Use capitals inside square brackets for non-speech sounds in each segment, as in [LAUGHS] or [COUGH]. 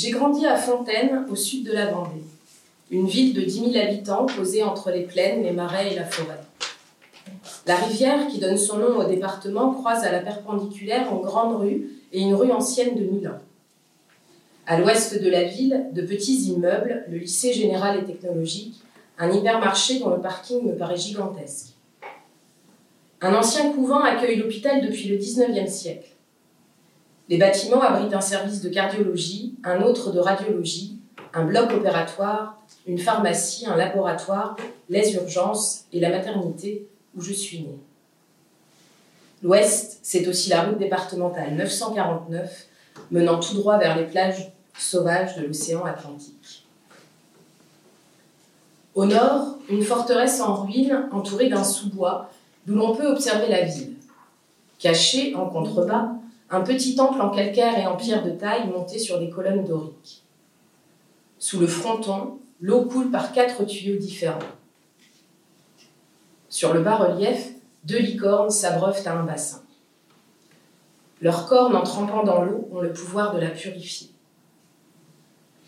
J'ai grandi à Fontaine, au sud de la Vendée, une ville de 10 000 habitants posée entre les plaines, les marais et la forêt. La rivière qui donne son nom au département croise à la perpendiculaire une grande rue et une rue ancienne de Milan. À l'ouest de la ville, de petits immeubles, le lycée général et technologique, un hypermarché dont le parking me paraît gigantesque. Un ancien couvent accueille l'hôpital depuis le XIXe siècle. Les bâtiments abritent un service de cardiologie, un autre de radiologie, un bloc opératoire, une pharmacie, un laboratoire, les urgences et la maternité où je suis née. L'ouest, c'est aussi la route départementale 949 menant tout droit vers les plages sauvages de l'océan Atlantique. Au nord, une forteresse en ruine entourée d'un sous-bois d'où l'on peut observer la ville. Caché en contrebas, un petit temple en calcaire et en pierre de taille monté sur des colonnes doriques. Sous le fronton, l'eau coule par quatre tuyaux différents. Sur le bas-relief, deux licornes s'abreuvent à un bassin. Leurs cornes, en trempant dans l'eau, ont le pouvoir de la purifier.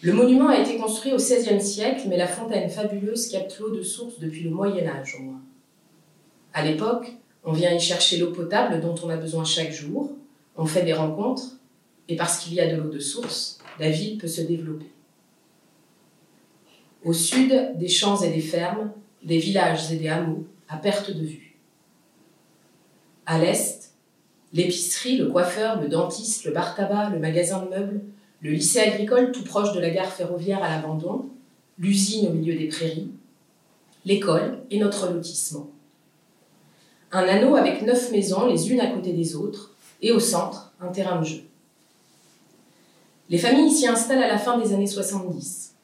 Le monument a été construit au XVIe siècle, mais la fontaine fabuleuse capte l'eau de source depuis le Moyen Âge au moins. À l'époque, on vient y chercher l'eau potable dont on a besoin chaque jour, on fait des rencontres, et parce qu'il y a de l'eau de source, la ville peut se développer. Au sud, des champs et des fermes, des villages et des hameaux, à perte de vue. À l'est, l'épicerie, le coiffeur, le dentiste, le bar-tabac, le magasin de meubles, le lycée agricole tout proche de la gare ferroviaire à l'abandon, l'usine au milieu des prairies, l'école et notre lotissement. Un anneau avec neuf maisons, les unes à côté des autres, et au centre, un terrain de jeu. Les familles s'y installent à la fin des années 70.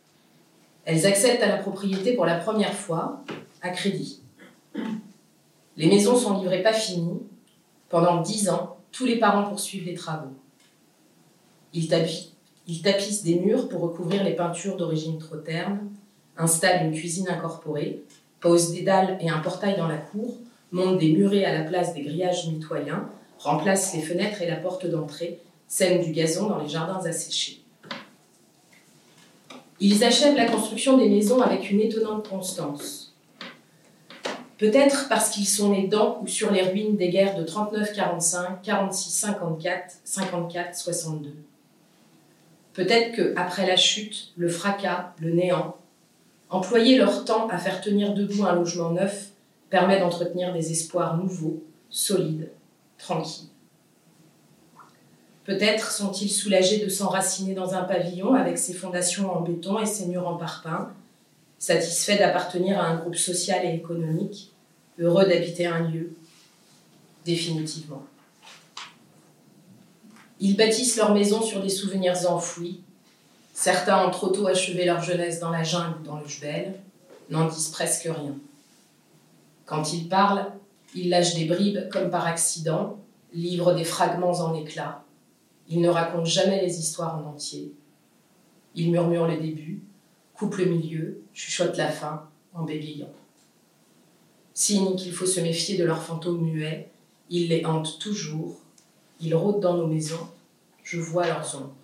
Elles accèdent à la propriété pour la première fois, à crédit. Les maisons sont livrées pas finies. Pendant dix ans, tous les parents poursuivent les travaux. Ils, ils tapissent des murs pour recouvrir les peintures d'origine trop terne, installent une cuisine incorporée, posent des dalles et un portail dans la cour monte des murets à la place des grillages mitoyens, remplace les fenêtres et la porte d'entrée, sème du gazon dans les jardins asséchés. Ils achèvent la construction des maisons avec une étonnante constance. Peut-être parce qu'ils sont nés dans ou sur les ruines des guerres de 39-45, 46-54, 54-62. Peut-être que, après la chute, le fracas, le néant, employer leur temps à faire tenir debout un logement neuf permet d'entretenir des espoirs nouveaux, solides, tranquilles. Peut-être sont-ils soulagés de s'enraciner dans un pavillon avec ses fondations en béton et ses murs en parpaing, satisfaits d'appartenir à un groupe social et économique, heureux d'habiter un lieu, définitivement. Ils bâtissent leur maison sur des souvenirs enfouis. Certains ont trop tôt achevé leur jeunesse dans la jungle ou dans le jbel, n'en disent presque rien. Quand il parle, il lâche des bribes comme par accident, livre des fragments en éclats. Il ne raconte jamais les histoires en entier. Il murmure le début, coupe le milieu, chuchote la fin en bégayant. Signe qu'il faut se méfier de leurs fantômes muets, ils les hantent toujours, ils rôdent dans nos maisons, je vois leurs ombres.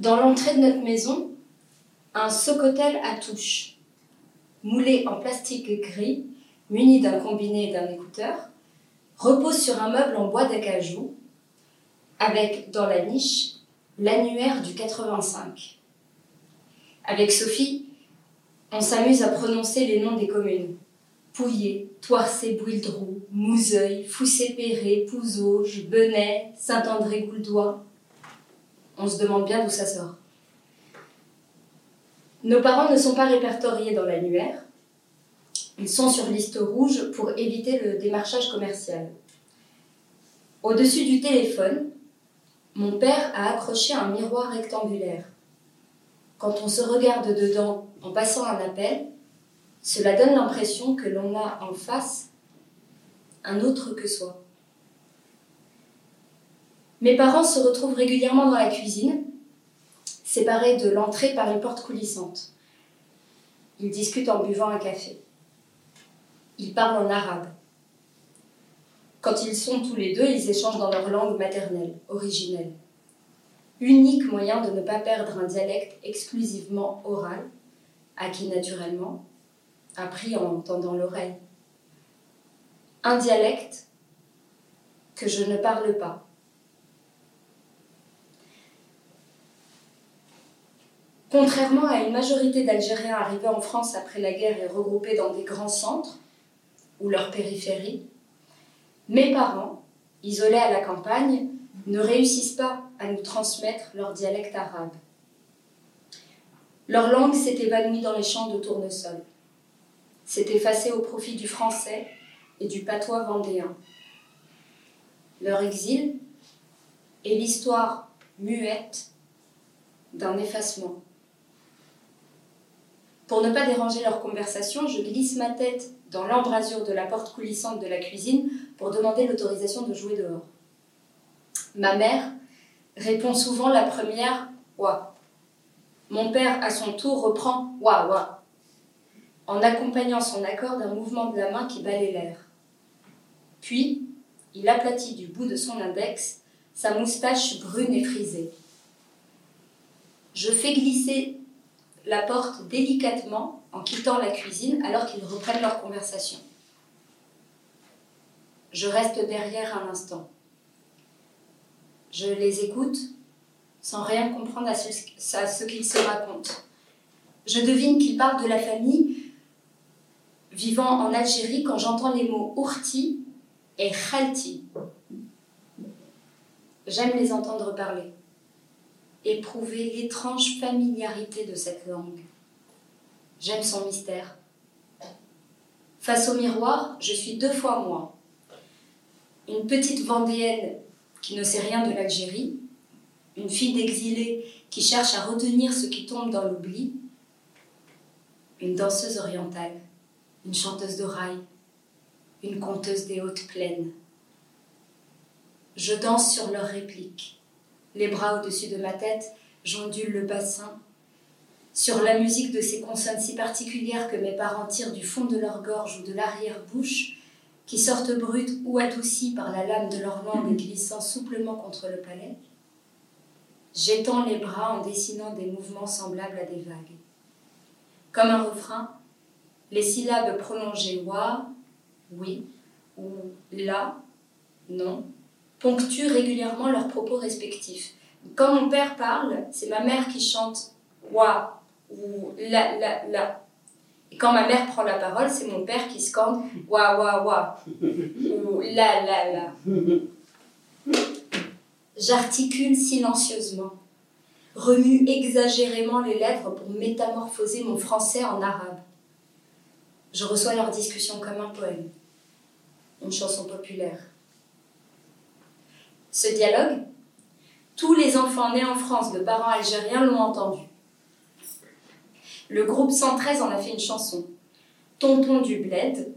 Dans l'entrée de notre maison, un socotel à touche, moulé en plastique gris, muni d'un combiné et d'un écouteur, repose sur un meuble en bois d'acajou, avec dans la niche l'annuaire du 85. Avec Sophie, on s'amuse à prononcer les noms des communes. Pouillet, Toircé, Bouildroux, Mouzeuil, Foussé-Péré, Pouzauge, Benay, Saint-André-Gouldois, on se demande bien d'où ça sort. Nos parents ne sont pas répertoriés dans l'annuaire. Ils sont sur liste rouge pour éviter le démarchage commercial. Au-dessus du téléphone, mon père a accroché un miroir rectangulaire. Quand on se regarde dedans en passant un appel, cela donne l'impression que l'on a en face un autre que soi. Mes parents se retrouvent régulièrement dans la cuisine, séparés de l'entrée par une porte coulissante. Ils discutent en buvant un café. Ils parlent en arabe, Quand ils sont tous les deux, ils échangent dans leur langue maternelle, originelle. Unique moyen de ne pas perdre un dialecte exclusivement oral, acquis naturellement, appris en tendant l'oreille. Un dialecte que je ne parle pas. Contrairement à une majorité d'Algériens arrivés en France après la guerre et regroupés dans des grands centres, ou leur périphérie, mes parents, isolés à la campagne, ne réussissent pas à nous transmettre leur dialecte arabe. Leur langue s'est évanouie dans les champs de tournesol, s'est effacée au profit du français et du patois vendéen. Leur exil est l'histoire muette d'un effacement. Pour ne pas déranger leur conversation, je glisse ma tête dans l'embrasure de la porte coulissante de la cuisine pour demander l'autorisation de jouer dehors. Ma mère répond souvent la première Wa. Mon père, à son tour, reprend Wa Wa, en accompagnant son accord d'un mouvement de la main qui balaye l'air. Puis, il aplatit du bout de son index sa moustache brune et frisée. Je fais glisser la porte délicatement en quittant la cuisine alors qu'ils reprennent leur conversation. Je reste derrière un instant. Je les écoute sans rien comprendre à ce, qu'ils se racontent. Je devine qu'ils parlent de la famille vivant en Algérie quand j'entends les mots ourti et khalti. J'aime les entendre parler éprouver l'étrange familiarité de cette langue. J'aime son mystère. Face au miroir, je suis deux fois moi. Une petite Vendéenne qui ne sait rien de l'Algérie, une fille d'exilé qui cherche à retenir ce qui tombe dans l'oubli, une danseuse orientale, une chanteuse de rail, une conteuse des hautes plaines. Je danse sur leurs répliques les bras au-dessus de ma tête, j'ondule le bassin. Sur la musique de ces consonnes si particulières que mes parents tirent du fond de leur gorge ou de l'arrière-bouche, qui sortent brutes ou adoucies par la lame de leur langue glissant souplement contre le palais, j'étends les bras en dessinant des mouvements semblables à des vagues. Comme un refrain, les syllabes prolongées wa, oui, ou la, non, ponctuent régulièrement leurs propos respectifs. Quand mon père parle, c'est ma mère qui chante wa ou la la la. Et quand ma mère prend la parole, c'est mon père qui scande wa wa wa ou la la la. J'articule silencieusement, remue exagérément les lèvres pour métamorphoser mon français en arabe. Je reçois leur discussion comme un poème, une chanson populaire. Ce dialogue, tous les enfants nés en France de parents algériens l'ont entendu. Le groupe 113 en a fait une chanson. Tonton du Bled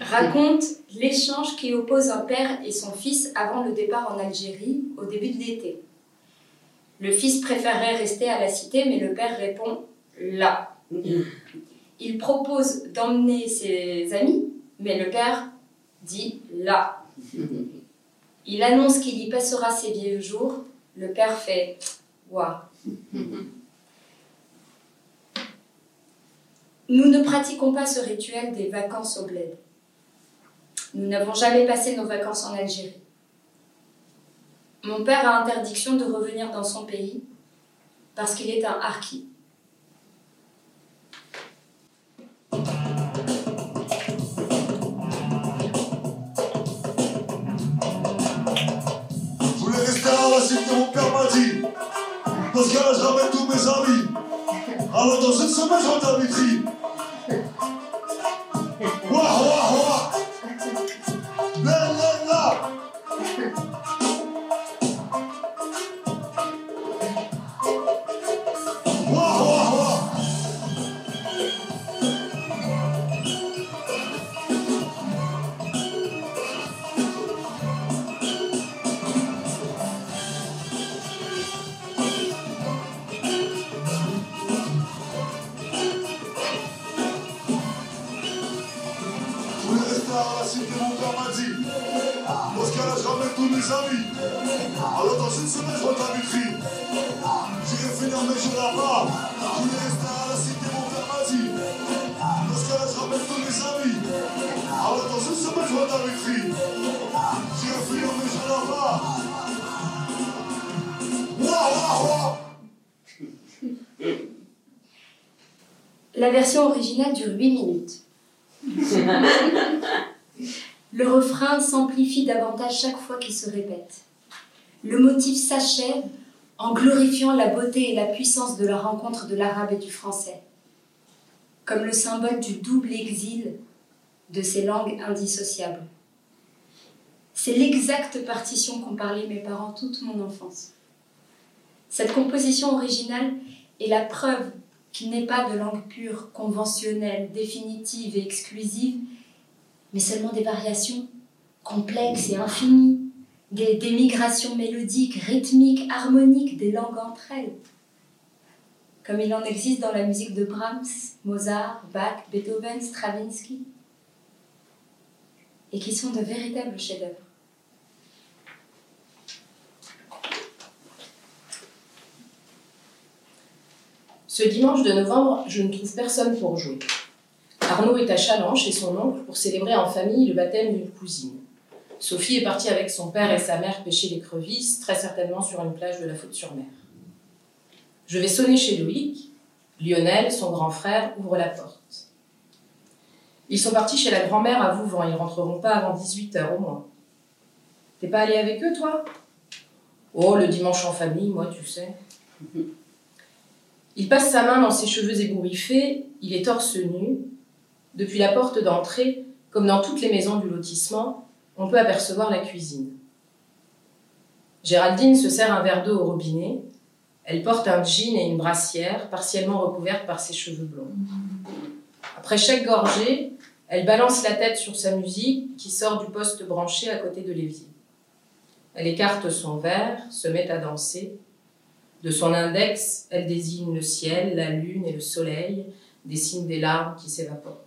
raconte l'échange qui oppose un père et son fils avant le départ en Algérie au début de l'été. Le fils préférerait rester à la cité, mais le père répond là. Il propose d'emmener ses amis, mais le père dit là. Il annonce qu'il y passera ses vieux jours. Le père fait Waouh Nous ne pratiquons pas ce rituel des vacances au bled. Nous n'avons jamais passé nos vacances en Algérie. Mon père a interdiction de revenir dans son pays parce qu'il est un harki. Parce que là, je ramène tous mes amis. Alors, dans une semaine, je rentre à Vitry. Wah, wah, wah. Tous mes amis. Alors dans une semaine, je rentre à Vitry. J'irai finir mes jours là-bas. Je vais rester à la cité, mon père m'a dit. Dans ce cas-là, je rappelle tous mes amis. Alors dans une semaine, je rentre à Vitry. J'irai finir mes jours là-bas. Waouh, waouh, waouh. La version originale dure 8 minutes. [LAUGHS] Le refrain s'amplifie davantage chaque fois qu'il se répète. Le motif s'achève en glorifiant la beauté et la puissance de la rencontre de l'arabe et du français, comme le symbole du double exil de ces langues indissociables. C'est l'exacte partition qu'ont parlé mes parents toute mon enfance. Cette composition originale est la preuve qu'il n'est pas de langue pure, conventionnelle, définitive et exclusive, mais seulement des variations complexes et infinies, des, migrations mélodiques, rythmiques, harmoniques des langues entre elles, comme il en existe dans la musique de Brahms, Mozart, Bach, Beethoven, Stravinsky, et qui sont de véritables chefs-d'œuvre. Ce dimanche de novembre, je ne trouve personne pour jouer. Arnaud est à Challenge chez son oncle pour célébrer en famille le baptême d'une cousine. Sophie est partie avec son père et sa mère pêcher l'écrevisse, très certainement sur une plage de la Faute-sur-Mer. Je vais sonner chez Loïc. Lionel, son grand frère, ouvre la porte. Ils sont partis chez la grand-mère à Vouvant. Ils rentreront pas avant 18h au moins. T'es pas allé avec eux, toi? Oh, le dimanche en famille, moi, tu sais. [LAUGHS] Il passe sa main dans ses cheveux ébouriffés, il est torse nu. Depuis la porte d'entrée, comme dans toutes les maisons du lotissement, on peut apercevoir la cuisine. Géraldine se sert un verre d'eau au robinet. Elle porte un jean et une brassière, partiellement recouverte par ses cheveux blonds. Après chaque gorgée, elle balance la tête sur sa musique qui sort du poste branché à côté de l'évier. Elle écarte son verre, se met à danser. De son index, elle désigne le ciel, la lune et le soleil, dessine des larmes qui s'évaporent.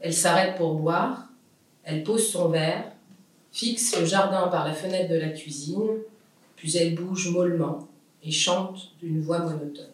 Elle s'arrête pour boire, elle pose son verre, fixe le jardin par la fenêtre de la cuisine, puis elle bouge mollement et chante d'une voix monotone.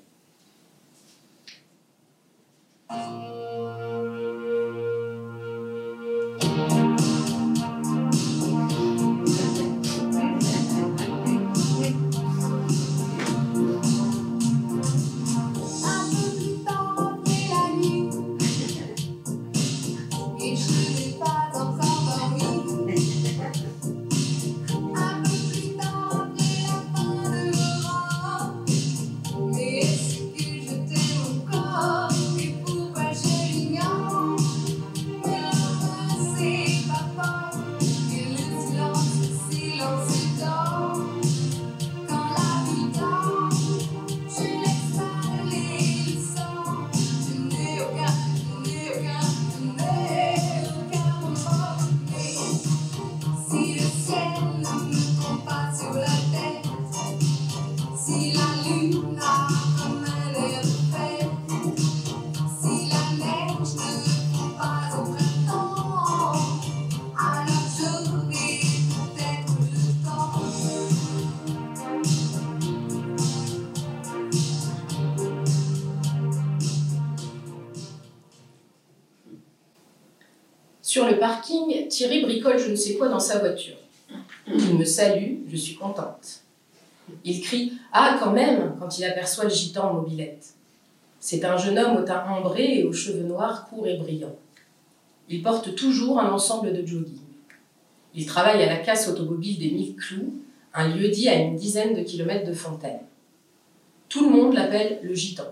Thierry bricole je ne sais quoi dans sa voiture. Il me salue, je suis contente. Il crie Ah, quand même quand il aperçoit le gitan en mobilette. C'est un jeune homme au teint ambré et aux cheveux noirs courts et brillants. Il porte toujours un ensemble de jogging. Il travaille à la casse automobile des Mille Clous, un lieu dit à une dizaine de kilomètres de Fontaine. Tout le monde l'appelle le gitan.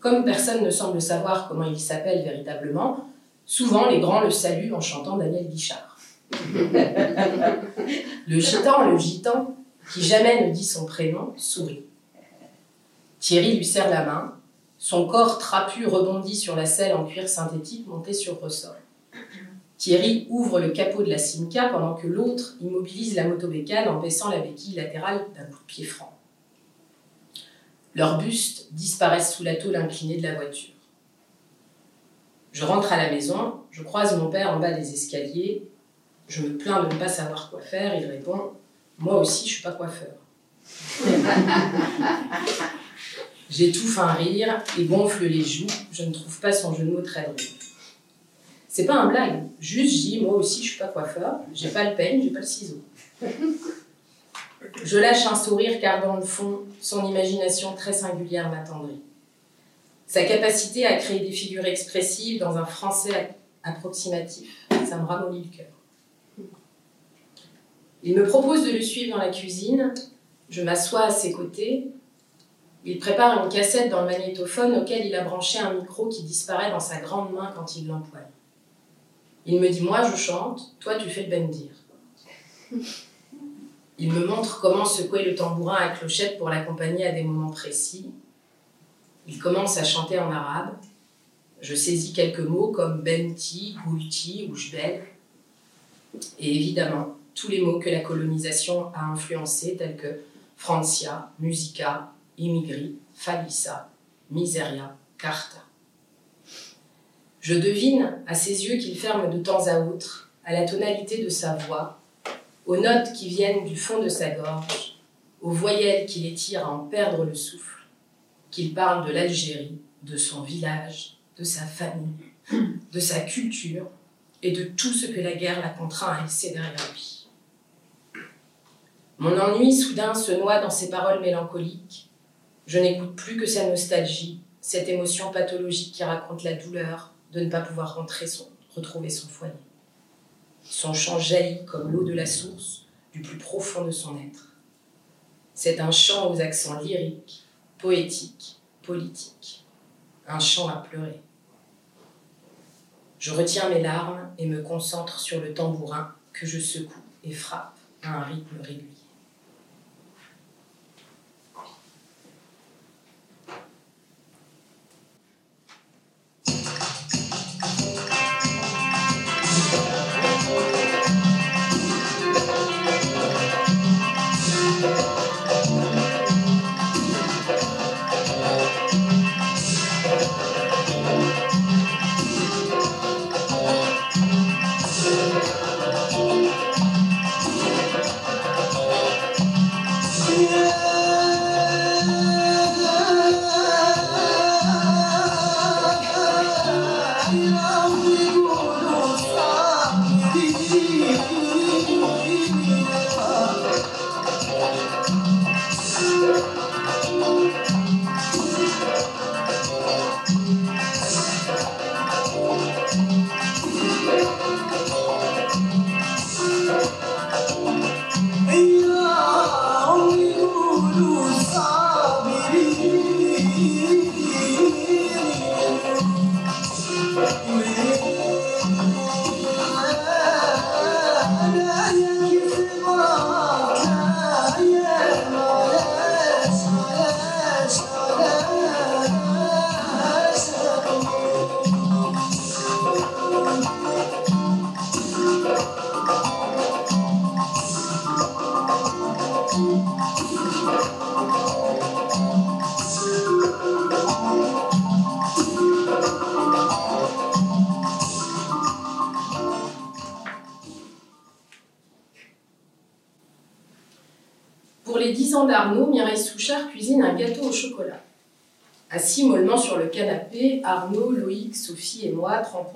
Comme personne ne semble savoir comment il s'appelle véritablement, souvent les grands le saluent en chantant Daniel Guichard. [LAUGHS] le gitan, le gitan, qui jamais ne dit son prénom, sourit. Thierry lui serre la main. Son corps trapu rebondit sur la selle en cuir synthétique montée sur ressort. Thierry ouvre le capot de la Simca pendant que l'autre immobilise la motobécane en baissant la béquille latérale d'un coup de pied franc. Leurs bustes disparaissent sous la tôle inclinée de la voiture. Je rentre à la maison, je croise mon père en bas des escaliers. Je me plains de ne pas savoir quoi faire. Il répond Moi aussi, je suis pas coiffeur. [LAUGHS] J'étouffe un rire et gonfle les joues. Je ne trouve pas son mots très drôle. C'est pas un blague. Juste, je dis Moi aussi, je suis pas coiffeur. J'ai pas le peigne, j'ai pas le ciseau. Je lâche un sourire car dans le fond, son imagination très singulière m'attendrit. Sa capacité à créer des figures expressives dans un français approximatif, ça me ramollit le cœur. Il me propose de le suivre dans la cuisine, je m'assois à ses côtés, il prépare une cassette dans le magnétophone auquel il a branché un micro qui disparaît dans sa grande main quand il l'empoigne. Il me dit Moi je chante, toi tu fais le bendir. Il me montre comment secouer le tambourin à clochette pour l'accompagner à des moments précis. Il commence à chanter en arabe. Je saisis quelques mots comme benti, goulti ou jbel. Et évidemment, tous les mots que la colonisation a influencés, tels que Francia, Musica, Immigri, Falissa, Miseria, Carta. Je devine à ses yeux qu'il ferme de temps à autre, à la tonalité de sa voix, aux notes qui viennent du fond de sa gorge, aux voyelles qui l'étirent à en perdre le souffle, qu'il parle de l'Algérie, de son village, de sa famille, de sa culture et de tout ce que la guerre l'a contraint à laisser derrière lui. Mon ennui soudain se noie dans ses paroles mélancoliques. Je n'écoute plus que sa nostalgie, cette émotion pathologique qui raconte la douleur de ne pas pouvoir rentrer retrouver son foyer. Son chant jaillit comme l'eau de la source du plus profond de son être. C'est un chant aux accents lyriques, poétiques, politiques. Un chant à pleurer. Je retiens mes larmes et me concentre sur le tambourin que je secoue et frappe à un rythme régulier.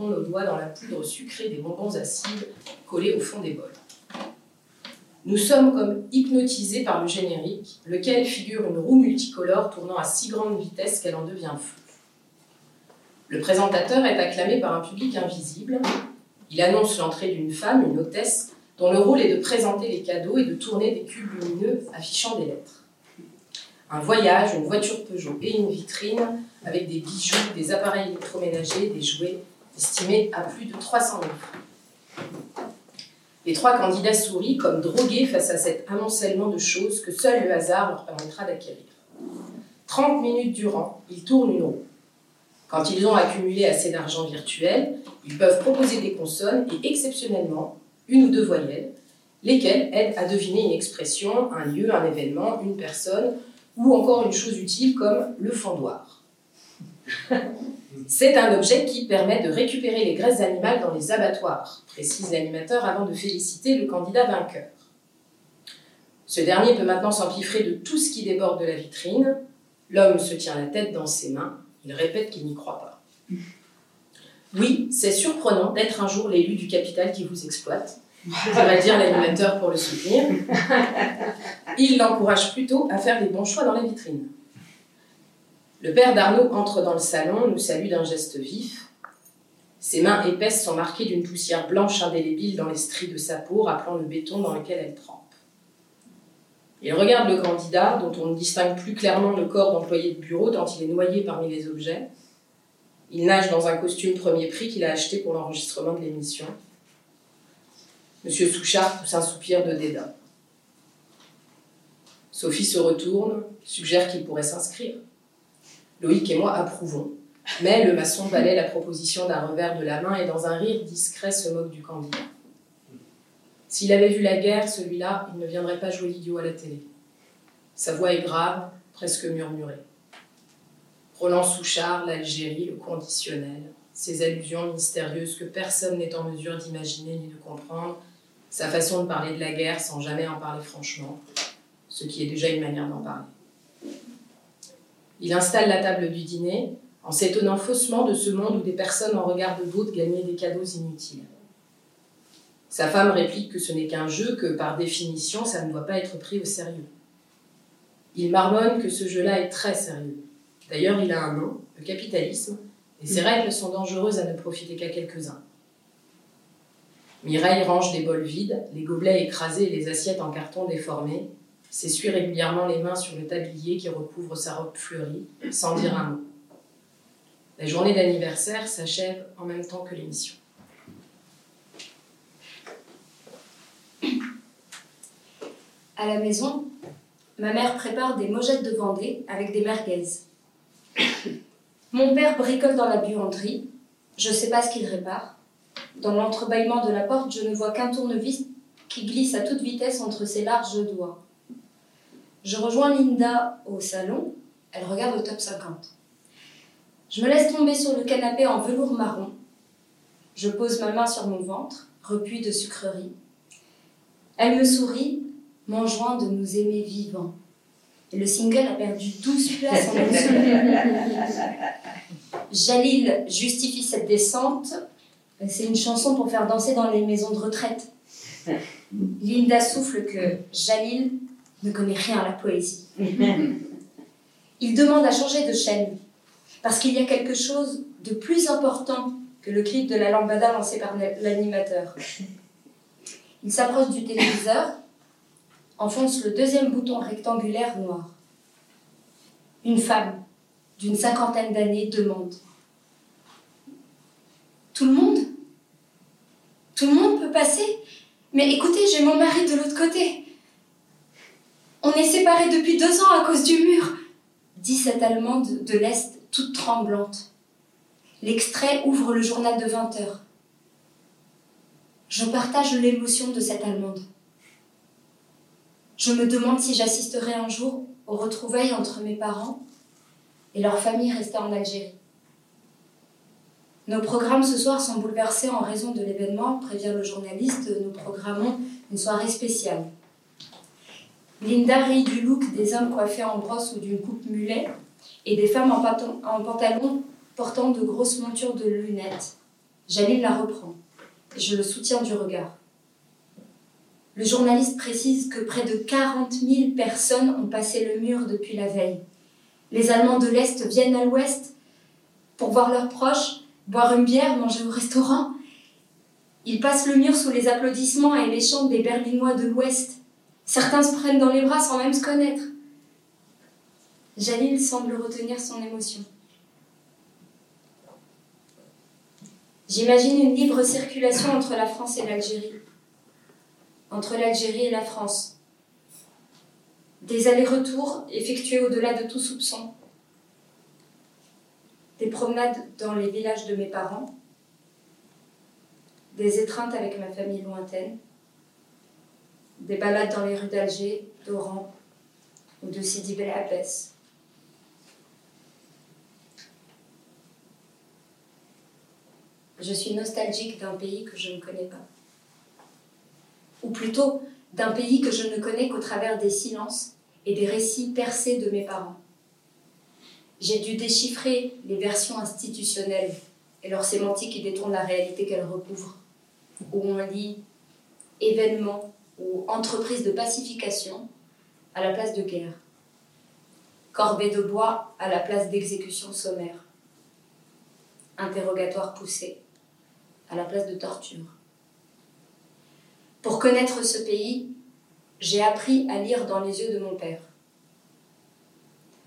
Nos doigts dans la poudre sucrée des bonbons acides collés au fond des bols. Nous sommes comme hypnotisés par le générique, lequel figure une roue multicolore tournant à si grande vitesse qu'elle en devient floue. Le présentateur est acclamé par un public invisible. Il annonce l'entrée d'une femme, une hôtesse, dont le rôle est de présenter les cadeaux et de tourner des cubes lumineux affichant des lettres. Un voyage, une voiture Peugeot et une vitrine avec des bijoux, des appareils électroménagers, des jouets estimés à plus de 300 000 francs. Les trois candidats sourient comme drogués face à cet amoncellement de choses que seul le hasard leur permettra d'acquérir. 30 minutes durant, ils tournent une roue. Quand ils ont accumulé assez d'argent virtuel, ils peuvent proposer des consonnes et exceptionnellement une ou deux voyelles, lesquelles aident à deviner une expression, un lieu, un événement, une personne ou encore une chose utile comme le fondoir. [LAUGHS] C'est un objet qui permet de récupérer les graisses animales dans les abattoirs, précise l'animateur avant de féliciter le candidat vainqueur. Ce dernier peut maintenant s'empiffrer de tout ce qui déborde de la vitrine. L'homme se tient la tête dans ses mains. Il répète qu'il n'y croit pas. [LAUGHS] Oui, c'est surprenant d'être un jour l'élu du capital qui vous exploite, ça va dire l'animateur pour le soutenir. Il l'encourage plutôt à faire les bons choix dans la vitrine. Le père d'Arnaud entre dans le salon, nous salue d'un geste vif. Ses mains épaisses sont marquées d'une poussière blanche indélébile dans les stries de sa peau, rappelant le béton dans lequel elle trempe. Il regarde le candidat, dont on ne distingue plus clairement le corps d'employé de bureau tant il est noyé parmi les objets. Il nage dans un costume premier prix qu'il a acheté pour l'enregistrement de l'émission. Monsieur Souchard pousse un soupir de dédain. Sophie se retourne, suggère qu'il pourrait s'inscrire. Loïc et moi approuvons, mais le maçon balaie la proposition d'un revers de la main et dans un rire discret se moque du candidat. S'il avait vu la guerre, celui-là, il ne viendrait pas jouer l'idiot à la télé. Sa voix est grave, presque murmurée. Roland Souchard, l'Algérie, le conditionnel, ces allusions mystérieuses que personne n'est en mesure d'imaginer ni de comprendre, sa façon de parler de la guerre sans jamais en parler franchement, ce qui est déjà une manière d'en parler. Il installe la table du dîner en s'étonnant faussement de ce monde où des personnes en regard de d'autres gagnaient des cadeaux inutiles. Sa femme réplique que ce n'est qu'un jeu, que par définition, ça ne doit pas être pris au sérieux. Il marmonne que ce jeu-là est très sérieux. D'ailleurs, il a un nom, le capitalisme, et ses règles sont dangereuses à ne profiter qu'à quelques-uns. Mireille range des bols vides, les gobelets écrasés et les assiettes en carton déformé, s'essuie régulièrement les mains sur le tablier qui recouvre sa robe fleurie, sans dire un mot. La journée d'anniversaire s'achève en même temps que l'émission. À la maison, ma mère prépare des mojettes de Vendée avec des merguez. Mon père bricole dans la buanderie. Je ne sais pas ce qu'il répare. Dans l'entrebâillement de la porte, je ne vois qu'un tournevis qui glisse à toute vitesse entre ses larges doigts. Je rejoins Linda au salon. Elle regarde le top 50. Je me laisse tomber sur le canapé en velours marron. Je pose ma main sur mon ventre, repuit de sucrerie. Elle me sourit, m'enjoint de nous aimer vivants. Et le single a perdu 12 places en. [LAUGHS] Jalil justifie cette descente. C'est une chanson pour faire danser dans les maisons de retraite. Linda souffle que Jalil ne connaît rien à la poésie. Il demande à changer de chaîne parce qu'il y a quelque chose de plus important que le clip de la lambada lancé par l'animateur. Il s'approche du téléviseur, enfonce le deuxième bouton rectangulaire noir. Une femme d'une cinquantaine d'années demande Tout le monde? Tout le monde peut passer? Mais écoutez, j'ai mon mari de l'autre côté. On est séparés depuis deux ans à cause du mur, dit cette Allemande de l'Est toute tremblante. L'extrait ouvre le journal de 20 heures. Je partage l'émotion de cette Allemande. Je me demande si j'assisterai un jour aux retrouvailles entre mes parents et leur famille restée en Algérie. Nos programmes ce soir sont bouleversés en raison de l'événement, prévient le journaliste. Nous programmons une soirée spéciale. Linda rit du look des hommes coiffés en brosse ou d'une coupe mulet et des femmes en, pantalon portant de grosses montures de lunettes. Jalil la reprend je le soutiens du regard. Le journaliste précise que près de 40 000 personnes ont passé le mur depuis la veille. Les Allemands de l'Est viennent à l'Ouest pour voir leurs proches, boire une bière, manger au restaurant. Ils passent le mur sous les applaudissements et les chants des Berlinois de l'Ouest. Certains se prennent dans les bras sans même se connaître. Jalil semble retenir son émotion. J'imagine une libre circulation entre la France et l'Algérie, entre l'Algérie et la France. Des allers-retours effectués au-delà de tout soupçon. Des promenades dans les villages de mes parents. Des étreintes avec ma famille lointaine. Des balades dans les rues d'Alger, d'Oran ou de Sidi Bel. Je suis nostalgique d'un pays que je ne connais pas. Ou plutôt, d'un pays que je ne connais qu'au travers des silences et des récits percés de mes parents. J'ai dû déchiffrer les versions institutionnelles et leur sémantique qui détournent la réalité qu'elles recouvrent, où on lit événements ou entreprises de pacification à la place de guerre, corvée de bois à la place d'exécution sommaire, interrogatoire poussé à la place de torture. Pour connaître ce pays, j'ai appris à lire dans les yeux de mon père,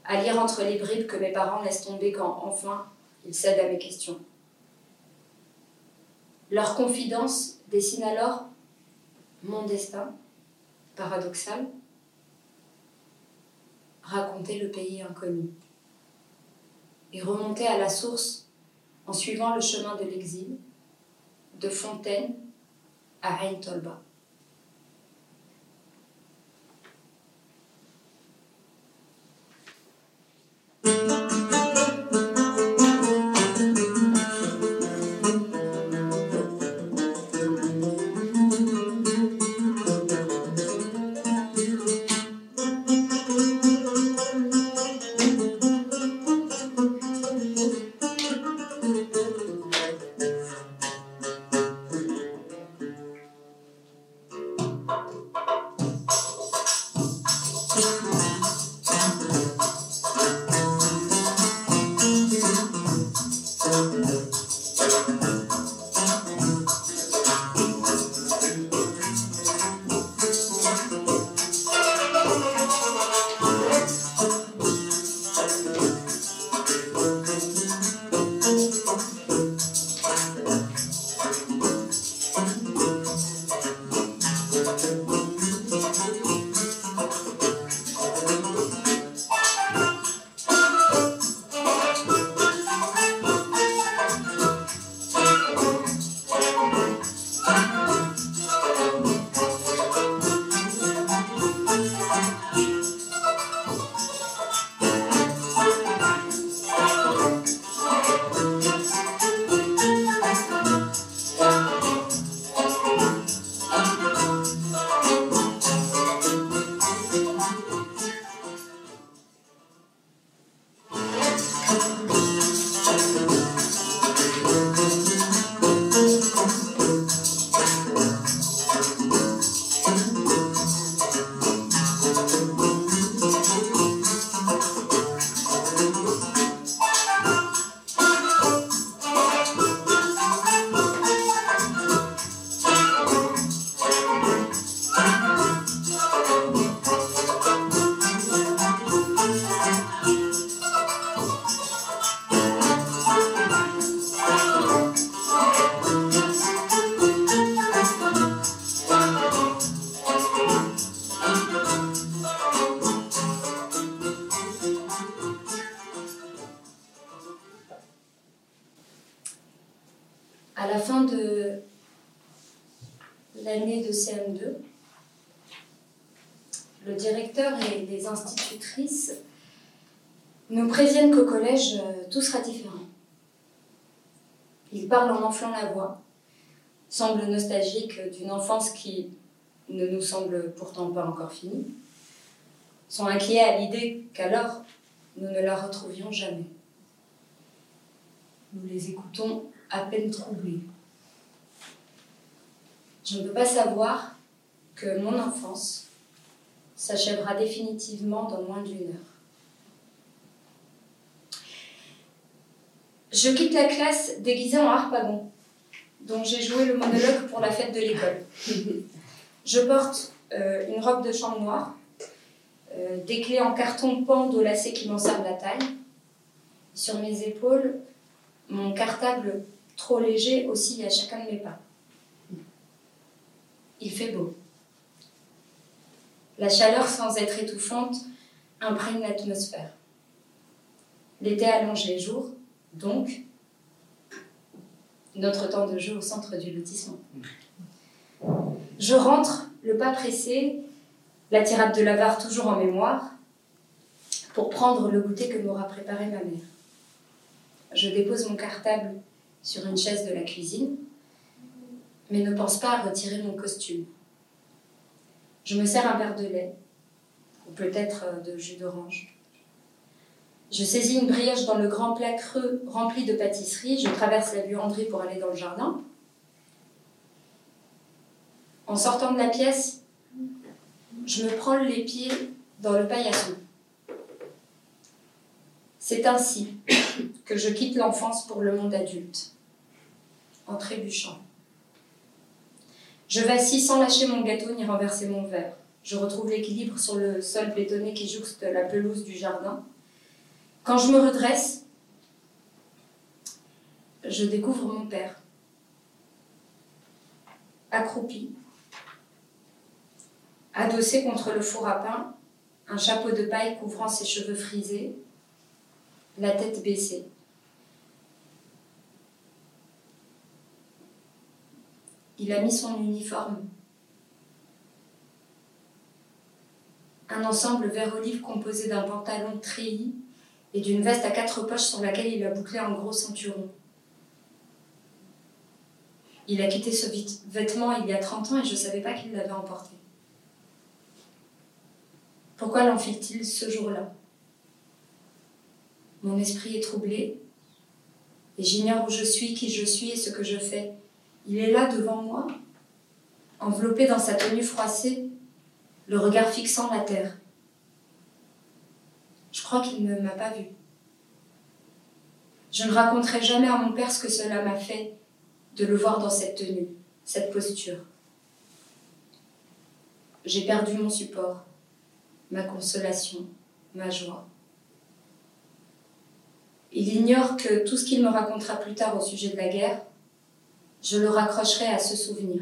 à lire entre les bribes que mes parents laissent tomber quand enfin ils cèdent à mes questions. Leur confidence dessine alors mon destin, paradoxal, raconter le pays inconnu et remonter à la source en suivant le chemin de l'exil, de Fontaine à Ain Tolba. À pourtant pas encore finie, sont inquiets à l'idée qu'alors nous ne la retrouvions jamais. Nous les écoutons à peine troublés. Je ne peux pas savoir que mon enfance s'achèvera définitivement dans moins d'une heure. Je quitte la classe déguisée en harpagon, dont j'ai joué le monologue pour la fête de l'école. Je porte une robe de chambre noire, euh, des clés en carton lacet qui m'en servent la taille. Sur mes épaules, mon cartable trop léger oscille à chacun de mes pas. Il fait beau. La chaleur, sans être étouffante, imprègne l'atmosphère. L'été allonge les jours, donc notre temps de jeu au centre du lotissement. Je rentre, le pas pressé, la tirade de l'avare toujours en mémoire, pour prendre le goûter que m'aura préparé ma mère. Je dépose mon cartable sur une chaise de la cuisine, mais ne pense pas à retirer mon costume. Je me sers un verre de lait, ou peut-être euh, de jus d'orange. Je saisis une brioche dans le grand plat creux rempli de pâtisserie. Je traverse la buanderie pour aller dans le jardin. En sortant de la pièce, je me prends les pieds dans le paillasson. C'est ainsi que je quitte l'enfance pour le monde adulte, en trébuchant. Je vacille sans lâcher mon gâteau ni renverser mon verre. Je retrouve l'équilibre sur le sol bétonné qui jouxte la pelouse du jardin. Quand je me redresse, je découvre mon père, accroupi, adossé contre le four à pain, un chapeau de paille couvrant ses cheveux frisés, la tête baissée. Il a mis son uniforme. Un ensemble vert olive composé d'un pantalon treillis et d'une veste à quatre poches sur laquelle il a bouclé un gros ceinturon. Il a quitté ce vêtement il y a 30 ans et je ne savais pas qu'il l'avait emporté. Pourquoi l'enfile-t-il ce jour-là? Mon esprit est troublé et j'ignore où je suis, qui je suis et ce que je fais. Il est là devant moi, enveloppé dans sa tenue froissée, le regard fixant la terre. Je crois qu'il ne m'a pas vue. Je ne raconterai jamais à mon père ce que cela m'a fait de le voir dans cette tenue, cette posture. J'ai perdu mon support, ma consolation, ma joie. Il ignore que tout ce qu'il me racontera plus tard au sujet de la guerre, je le raccrocherai à ce souvenir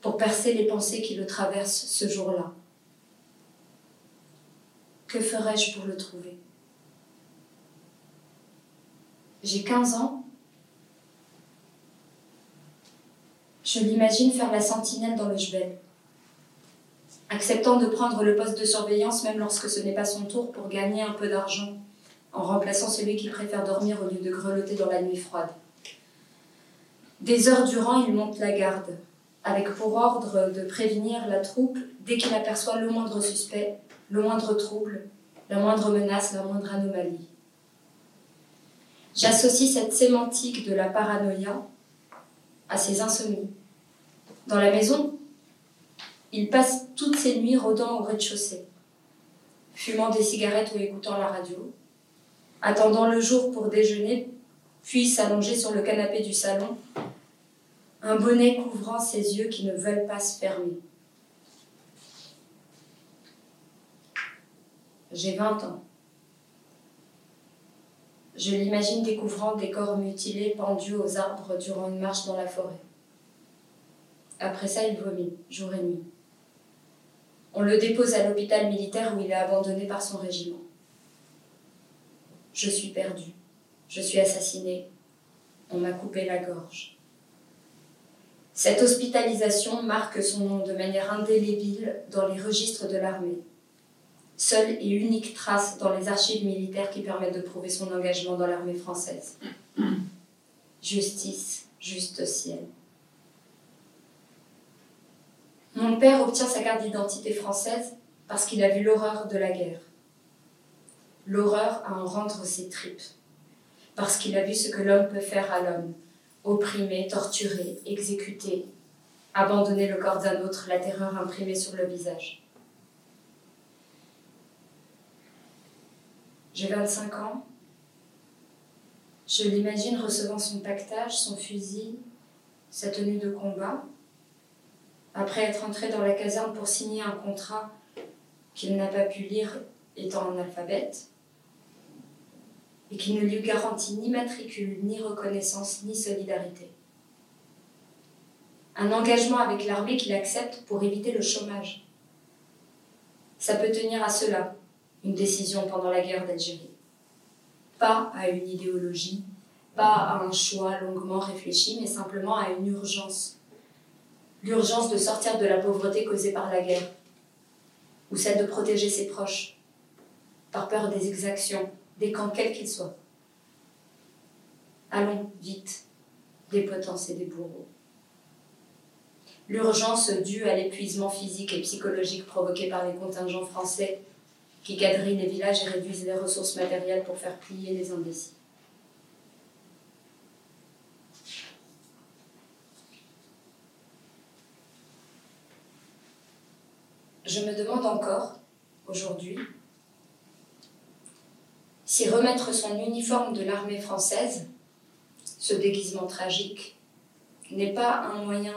pour percer les pensées qui le traversent ce jour-là. Que ferais-je pour le trouver? J'ai 15 ans. Je l'imagine faire la sentinelle dans le Jebel, acceptant de prendre le poste de surveillance même lorsque ce n'est pas son tour pour gagner un peu d'argent, en remplaçant celui qui préfère dormir au lieu de grelotter dans la nuit froide. Des heures durant, il monte la garde, avec pour ordre de prévenir la troupe dès qu'il aperçoit le moindre suspect, le moindre trouble, la moindre menace, la moindre anomalie. J'associe cette sémantique de la paranoïa à ses insomnies. Dans la maison, il passe toutes ses nuits rôdant au rez-de-chaussée, fumant des cigarettes ou écoutant la radio, attendant le jour pour déjeuner, puis s'allonger sur le canapé du salon, un bonnet couvrant ses yeux qui ne veulent pas se fermer. J'ai 20 ans. Je l'imagine découvrant des corps mutilés pendus aux arbres durant une marche dans la forêt. Après ça, il vomit, jour et nuit. On le dépose à l'hôpital militaire où il est abandonné par son régiment. Je suis perdue. Je suis assassinée. On m'a coupé la gorge. Cette hospitalisation marque son nom de manière indélébile dans les registres de l'armée. Seule et unique trace dans les archives militaires qui permettent de prouver son engagement dans l'armée française. Justice, juste ciel. Mon père obtient sa carte d'identité française parce qu'il a vu l'horreur de la guerre. L'horreur à en rendre ses tripes. Parce qu'il a vu ce que l'homme peut faire à l'homme. Opprimer, torturer, exécuter, abandonner le corps d'un autre, la terreur imprimée sur le visage. J'ai 25 ans. Je l'imagine recevant son pactage, son fusil, sa tenue de combat, après être entré dans la caserne pour signer un contrat qu'il n'a pas pu lire étant analphabète, et qui ne lui garantit ni matricule, ni reconnaissance, ni solidarité. Un engagement avec l'armée qu'il accepte pour éviter le chômage. Ça peut tenir à cela, une décision pendant la guerre d'Algérie. Pas à une idéologie, pas à un choix longuement réfléchi, mais simplement à une urgence. L'urgence de sortir de la pauvreté causée par la guerre, ou celle de protéger ses proches, par peur des exactions, des camps quels qu'ils soient. Allons, vite, des potences et des bourreaux. L'urgence due à l'épuisement physique et psychologique provoqué par les contingents français qui quadrillent les villages et réduisent les ressources matérielles pour faire plier les indécis. Je me demande encore, aujourd'hui, si remettre son uniforme de l'armée française, ce déguisement tragique, n'est pas un moyen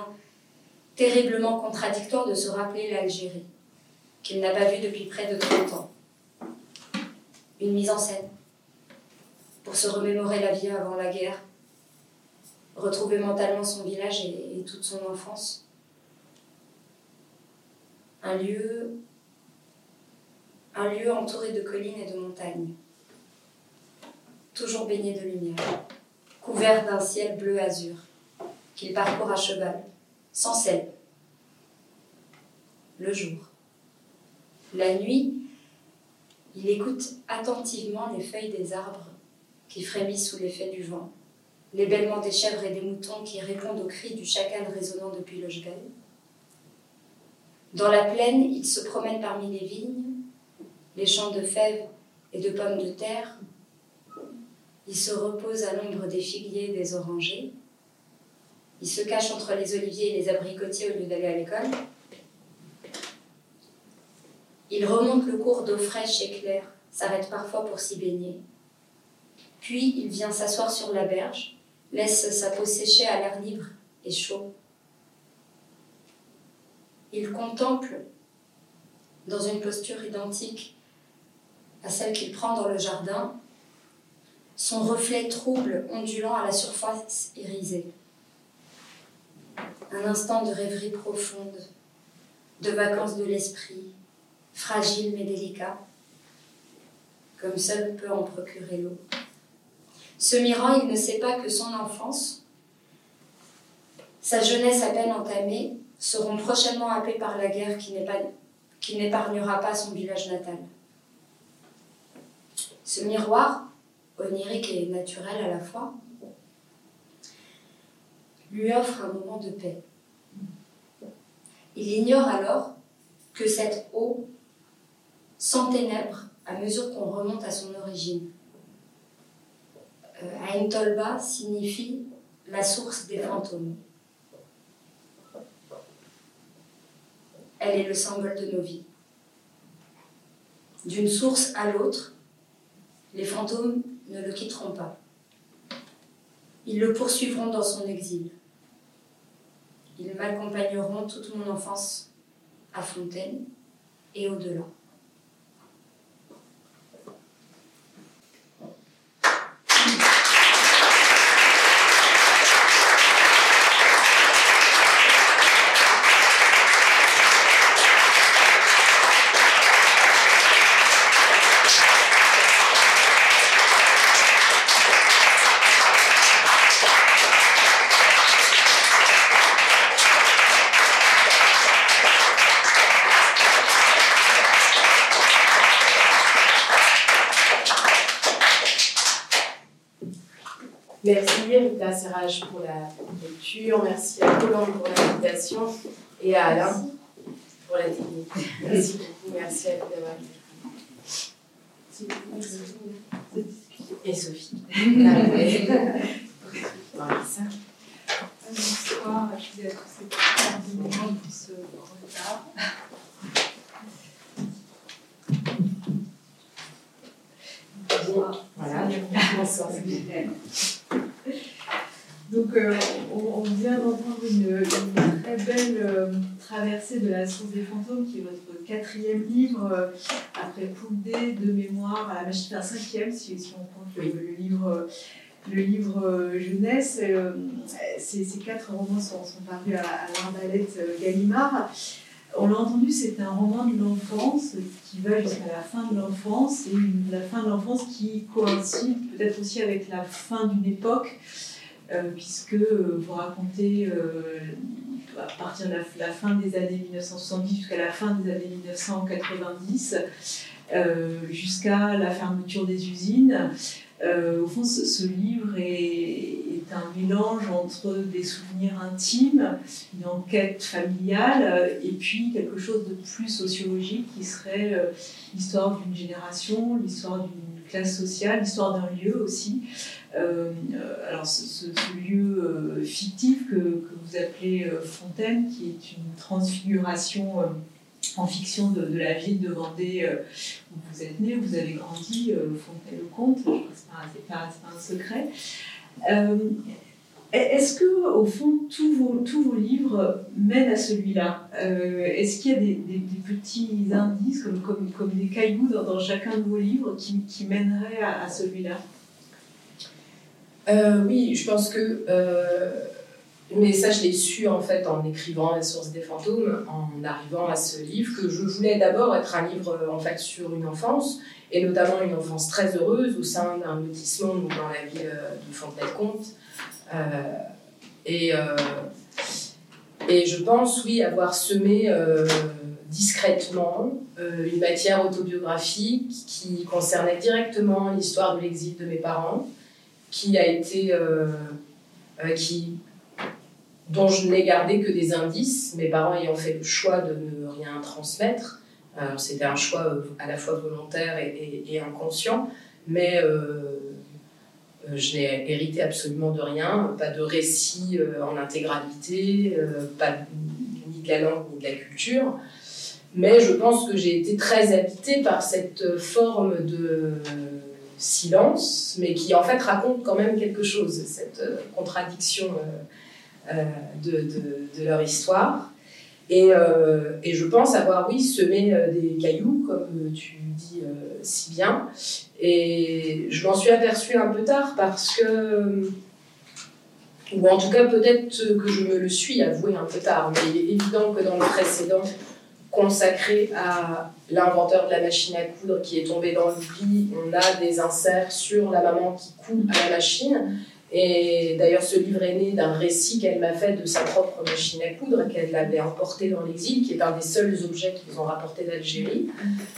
terriblement contradictoire de se rappeler l'Algérie, qu'il n'a pas vue depuis près de 30 ans. Une mise en scène, pour se remémorer la vie avant la guerre, retrouver mentalement son village et, et toute son enfance. Un lieu, entouré de collines et de montagnes, toujours baigné de lumière, couvert d'un ciel bleu azur, qu'il parcourt à cheval, sans sel. Le jour. La nuit, il écoute attentivement les feuilles des arbres qui frémissent sous l'effet du vent, les bêlements des chèvres et des moutons qui répondent aux cris du chacal résonnant depuis le. Dans la plaine, il se promène parmi les vignes, les champs de fèves et de pommes de terre. Il se repose à l'ombre des figuiers et des orangers. Il se cache entre les oliviers et les abricotiers au lieu d'aller à l'école. Il remonte le cours d'eau fraîche et claire, s'arrête parfois pour s'y baigner. Puis il vient s'asseoir sur la berge, laisse sa peau sécher à l'air libre et chaud. Il contemple, dans une posture identique à celle qu'il prend dans le jardin, son reflet trouble ondulant à la surface irisée. Un instant de rêverie profonde, de vacances de l'esprit, fragile mais délicat, comme seul peut en procurer l'eau. Ce mirant, il ne sait pas que son enfance, sa jeunesse à peine entamée, seront prochainement happées par la guerre qui n'épargnera pas son village natal. Ce miroir, onirique et naturel à la fois, lui offre un moment de paix. Il ignore alors que cette eau s'enténèbre à mesure qu'on remonte à son origine. Euh, Ain Tolba signifie la source des fantômes. Elle est le symbole de nos vies. D'une source à l'autre, les fantômes ne le quitteront pas. Ils le poursuivront dans son exil. Ils m'accompagneront toute mon enfance à Fontaine et au-delà. Merci Rita Serrage pour la lecture, merci à Colombe pour l'invitation et à Alain pour la technique. Merci beaucoup, merci à vous d'avoir été Et Sophie. [LAUGHS] Arrivée. Voilà, ça. Bonsoir, je suis à tous ces pardonnez-moi pour ce retard. Voilà, bonsoir. Donc, euh, on, on vient d'entendre une, une très belle euh, traversée de la source des fantômes, qui est votre quatrième livre, euh, après Poule D, de mémoire à la machine, un cinquième, si, si on compte le, le livre, le livre euh, jeunesse. Euh, ces, ces quatre romans sont, sont parus à, à l'Arbalète euh, Gallimard. On l'a entendu, c'est un roman de l'enfance qui va jusqu'à la fin de l'enfance et une- la fin de l'enfance qui coïncide peut-être aussi avec la fin d'une époque, euh, puisque vous racontez euh, à partir de la, fin des années 1970 jusqu'à la fin des années 1990, euh, jusqu'à la fermeture des usines. Euh, au fond, ce, livre est, un mélange entre des souvenirs intimes, une enquête familiale, euh, et puis quelque chose de plus sociologique qui serait l'histoire d'une génération, l'histoire d'une classe sociale, l'histoire d'un lieu aussi. Euh, alors, ce, lieu euh, fictif que, que vous appelez euh, Fontaine, qui est une transfiguration en fiction de, la ville de Vendée où vous êtes né, où vous avez grandi, Fontaine-le-Comte, je crois que c'est pas, pas, un secret. Est-ce que, au fond, tous vos, tous vos livres mènent à celui-là? Est-ce qu'il y a des, petits indices, comme, comme, comme des cailloux dans, dans chacun de vos livres, qui, mèneraient à celui-là? Euh, oui, je pense que. euh, mais ça, je l'ai su en fait en écrivant La source des fantômes, en arrivant à ce livre, que je voulais d'abord être un livre euh, en fait sur une enfance, et notamment une enfance très heureuse au sein d'un lotissement dans la ville de Fontenay-le-Comte. Et, je pense, oui, avoir semé discrètement une matière autobiographique qui concernait directement l'histoire de l'exil de mes parents qui a été euh, euh, qui dont je n'ai gardé que des indices, mes parents ayant fait le choix de ne rien transmettre. C'était un choix euh, à la fois volontaire et, inconscient, mais je n'ai hérité absolument de rien, pas de récit en intégralité, pas ni de la langue ni de la culture. Mais je pense que j'ai été très habitée par cette forme de silence, mais qui en fait raconte quand même quelque chose, cette euh, contradiction euh, euh, de, de- leur histoire. Et, et je pense avoir, oui, semé des cailloux, comme tu dis si bien. Et je m'en suis aperçue un peu tard parce que, ou en tout cas peut-être que je me le suis avoué un peu tard, mais il est évident que dans le précédent, consacré à l'inventeur de la machine à coudre qui est tombé dans l'oubli. On a des inserts sur la maman qui coud à la machine. Et d'ailleurs, ce livre est né d'un récit qu'elle m'a fait de sa propre machine à coudre, qu'elle avait emportée dans l'exil, qui est un des seuls objets qu'ils ont rapporté d'Algérie.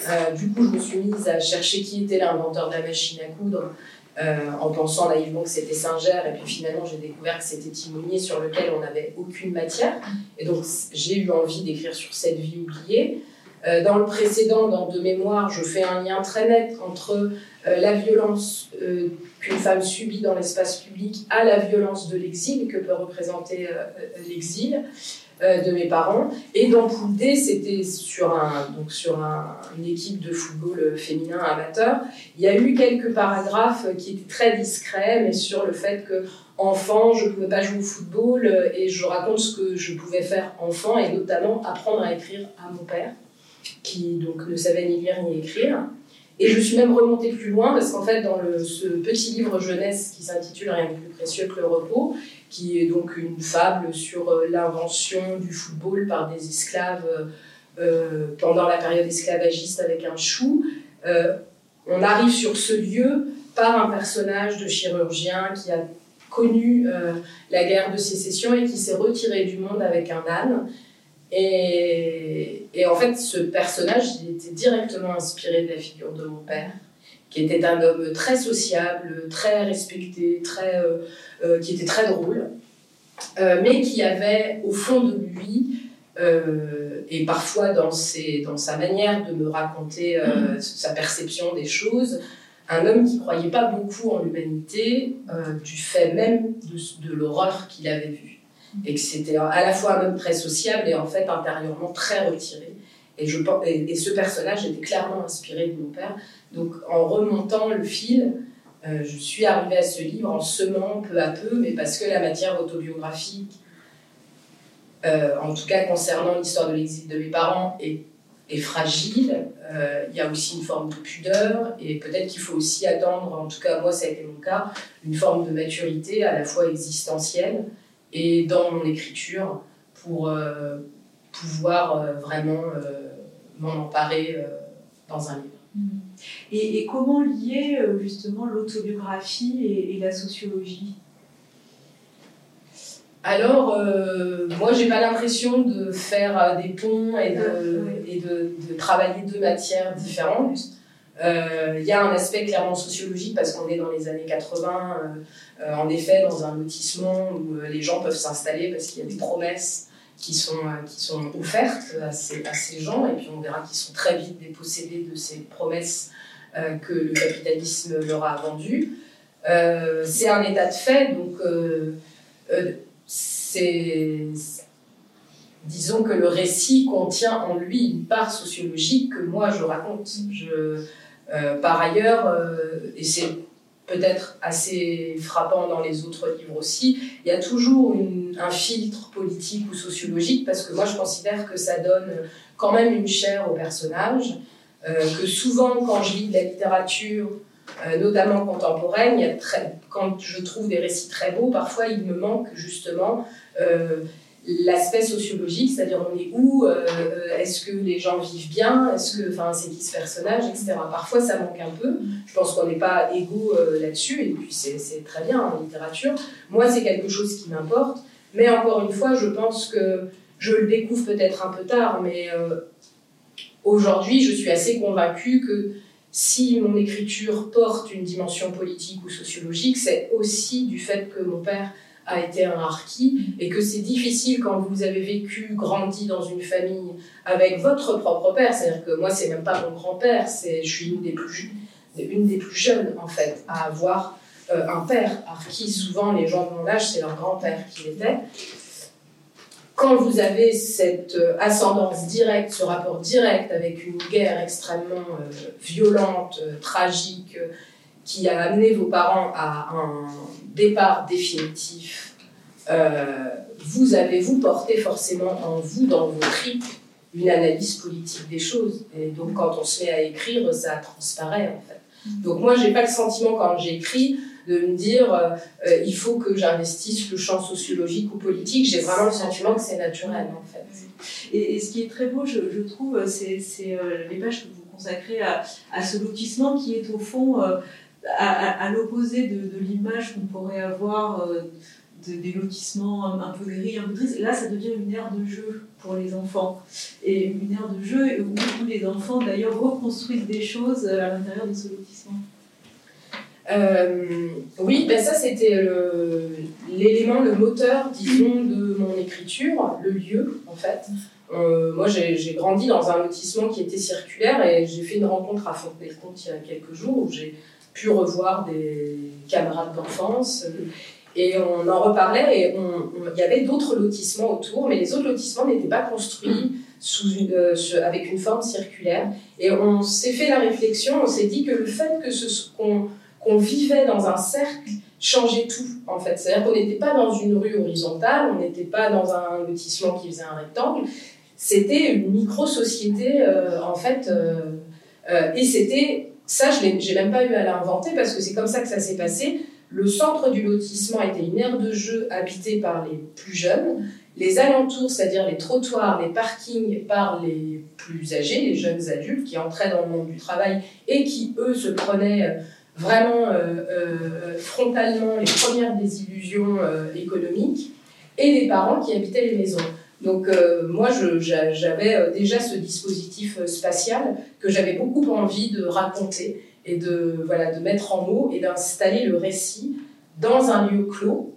Euh, du coup, je me suis mise à chercher qui était l'inventeur de la machine à coudre, euh, en pensant naïvement que c'était Singer. Et puis finalement, j'ai découvert que c'était Timonier, sur lequel on n'avait aucune matière. Et donc, j'ai eu envie d'écrire sur cette vie oubliée. Euh, dans le précédent, dans De mémoire, je fais un lien très net entre euh, la violence qu'une femme subit dans l'espace public à la violence de l'exil que peut représenter l'exil de mes parents. Et dans Poule D, c'était sur, un, donc sur un- une équipe de football euh, féminin amateur. Il y a eu quelques paragraphes qui étaient très discrets, mais sur le fait que enfant, je ne pouvais pas jouer au football euh, et je raconte ce que je pouvais faire enfant et notamment apprendre à écrire à mon père, qui donc ne savait ni lire ni écrire. Et je suis même remontée plus loin parce qu'en fait, dans ce petit livre jeunesse qui s'intitule Rien de plus précieux que le repos, qui est donc une fable sur euh, l'invention du football par des esclaves euh, euh, pendant la période esclavagiste avec un chou, on arrive sur ce lieu par un personnage de chirurgien qui a connu la guerre de sécession et qui s'est retiré du monde avec un âne. Et, et en fait, ce personnage, il était directement inspiré de la figure de mon père, qui était un homme très sociable, très respecté, très, euh, euh, qui était très drôle, euh, mais qui avait au fond de lui, et parfois dans, ses, dans sa manière de me raconter euh, sa perception des choses, un homme qui croyait pas beaucoup en l'humanité, du fait même de, de l'horreur qu'il avait vue. Et que c'était à la fois un homme très sociable et en fait intérieurement très retiré. Et, je, et, et ce personnage était clairement inspiré de mon père. Donc en remontant le fil, euh, je suis arrivée à ce livre en semant peu à peu, mais parce que la matière autobiographique, euh, en tout cas concernant l'histoire de l'exil de mes parents, est, est fragile. Euh, Il y a aussi une forme de pudeur, et peut-être qu'il faut aussi attendre, en tout cas moi ça a été mon cas, une forme de maturité à la fois existentielle et dans mon écriture pour euh, pouvoir euh, vraiment euh, m'en emparer dans un livre. Et, et comment lier justement l'autobiographie et, et la sociologie? Alors, moi, j'ai pas l'impression de faire des ponts et de, Ouais. et de, de travailler deux matières différentes. Euh, Il y a un aspect clairement sociologique parce qu'on est dans les années 80, euh, euh, en effet, dans un lotissement où les gens peuvent s'installer parce qu'il y a des promesses qui sont, qui sont offertes à ces, gens et puis on verra qu'ils sont très vite dépossédés de ces promesses que le capitalisme leur a vendues. C'est un état de fait, donc c'est. Disons que le récit contient en lui une part sociologique que moi je raconte. Euh, par ailleurs, euh, et c'est peut-être assez frappant dans les autres livres aussi, il y a toujours un filtre politique ou sociologique parce que moi je considère que ça donne quand même une chair au personnage, euh, que souvent quand je lis de la littérature, notamment contemporaine, il y a quand je trouve des récits très beaux, parfois il me manque justement l'aspect sociologique, c'est-à-dire on est où, euh, euh, est-ce que les gens vivent bien, est-ce que, enfin, c'est qui ce personnage, etc. Parfois ça manque un peu. Je pense qu'on n'est pas égaux euh, là-dessus, et puis c'est très bien en littérature. Moi, c'est quelque chose qui m'importe, mais encore une fois, je pense que je le découvre peut-être un peu tard, mais aujourd'hui, je suis assez convaincue que si mon écriture porte une dimension politique ou sociologique, c'est aussi du fait que mon père a été un harki et que c'est difficile quand vous avez vécu, grandi dans une famille avec votre propre père. C'est-à-dire que moi, c'est même pas mon grand-père, c'est je suis une des plus une des plus jeunes en fait à avoir euh, un père harki. Souvent, les gens de mon âge, c'est leur grand-père qui l'était. Quand vous avez cette euh, ascendance directe, ce rapport direct avec une guerre extrêmement euh, violente, tragique, qui a amené vos parents à un départ définitif, euh, vous avez, vous porté forcément en vous, dans vos tripes, une analyse politique des choses? Et donc, quand on se met à écrire, ça transparaît, en fait. Donc, moi, j'ai pas le sentiment, quand j'écris, de me dire euh, euh, il faut que j'investisse le champ sociologique ou politique. J'ai vraiment le sentiment que c'est naturel, en fait. Et, ce qui est très beau, je, trouve, c'est les pages que vous consacrez à, ce lotissement qui est au fond à, à- l'opposé de, de l'image qu'on pourrait avoir euh, de- des lotissements un, peu gris, un peu tristes. Là, ça devient une aire de jeu pour les enfants. Et une aire de jeu où, où les enfants, d'ailleurs, reconstruisent des choses à l'intérieur de ce lotissement. Euh, oui, ben ça c'était l'élément, le moteur, disons, de mon écriture, le lieu en fait. Euh, moi j'ai grandi dans un lotissement qui était circulaire et j'ai fait une rencontre à Fontenay-le-Comte il y a quelques jours où j'ai pu revoir des camarades d'enfance et on en reparlait et il y avait d'autres lotissements autour, mais les autres lotissements n'étaient pas construits euh, avec une forme circulaire. Et on s'est fait la réflexion, on s'est dit que le fait que qu'on vivait dans un cercle changeait tout, en fait. C'est-à-dire qu'on n'était pas dans une rue horizontale, on n'était pas dans un lotissement qui faisait un rectangle, c'était une micro-société, euh, en fait, euh, et c'était, ça, je n'ai même pas eu à l'inventer, parce que c'est comme ça que ça s'est passé. Le centre du lotissement était une aire de jeu habitée par les plus jeunes, les alentours, c'est-à-dire les trottoirs, les parkings, par les plus âgés, les jeunes adultes qui entraient dans le monde du travail et qui, eux, se prenaient euh, vraiment euh, euh, frontalement les premières désillusions économiques, et les parents qui habitaient les maisons. Donc euh, moi, j'avais euh, déjà ce dispositif euh, spatial que j'avais beaucoup envie de raconter et de, voilà, de mettre en mots et d'installer le récit dans un lieu clos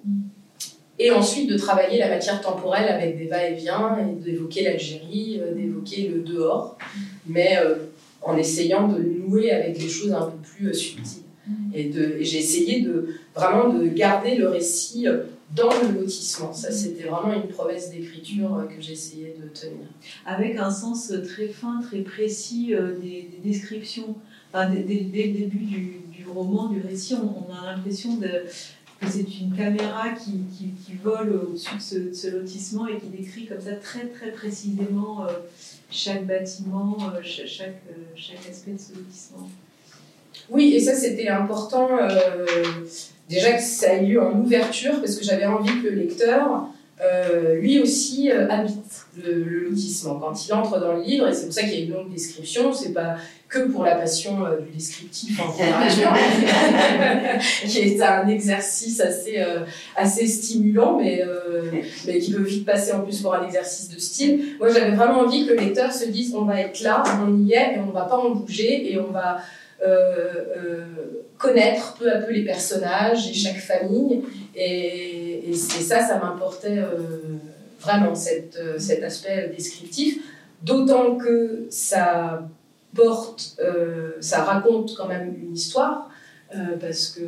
et ensuite de travailler la matière temporelle avec des va-et-vient et d'évoquer l'Algérie, d'évoquer le dehors, mais en essayant de nouer avec des choses un peu plus subtiles. Et, et j'ai essayé de vraiment de garder le récit dans le lotissement. Ça, c'était vraiment une promesse d'écriture euh, que j'essayais de tenir. avec un sens très fin, très précis euh, des, des descriptions. Enfin, dès, le début du, roman, du récit, on, a l'impression que c'est une caméra qui, qui, vole au-dessus de ce, de ce lotissement et qui décrit comme ça très très précisément euh, chaque bâtiment, cha- chaque, chaque aspect de ce lotissement. Oui, et ça c'était important euh, déjà que ça ait lieu en ouverture parce que j'avais envie que le lecteur euh, lui aussi euh, habite le, lotissement. Quand il entre dans le livre et c'est pour ça qu'il y a une longue description c'est pas que pour la passion euh, du descriptif en littérature [LAUGHS] qui est un exercice assez euh, assez stimulant mais mais qui peut vite passer en plus pour un exercice de style. Moi j'avais vraiment envie que le lecteur se dise on va être là on y est et on va pas en bouger et on va connaître peu à peu les personnages et chaque famille. Et, et ça, ça m'importait euh, vraiment, euh, cet aspect descriptif. D'autant que ça porte, euh, ça raconte quand même une histoire, euh, parce que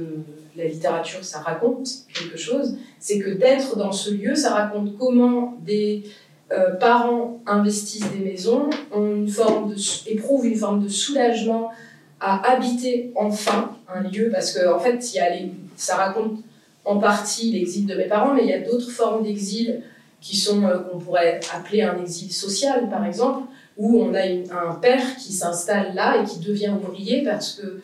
la littérature, ça raconte quelque chose. C'est que d'être dans ce lieu, ça raconte comment des euh, parents investissent des maisons, ont une forme de, éprouvent une forme de soulagement à habiter enfin un lieu, parce que en fait, y a ça raconte en partie l'exil de mes parents, mais il y a d'autres formes d'exil qui sont euh, qu'on pourrait appeler un exil social, par exemple, où on a un père qui s'installe là et qui devient ouvrier parce que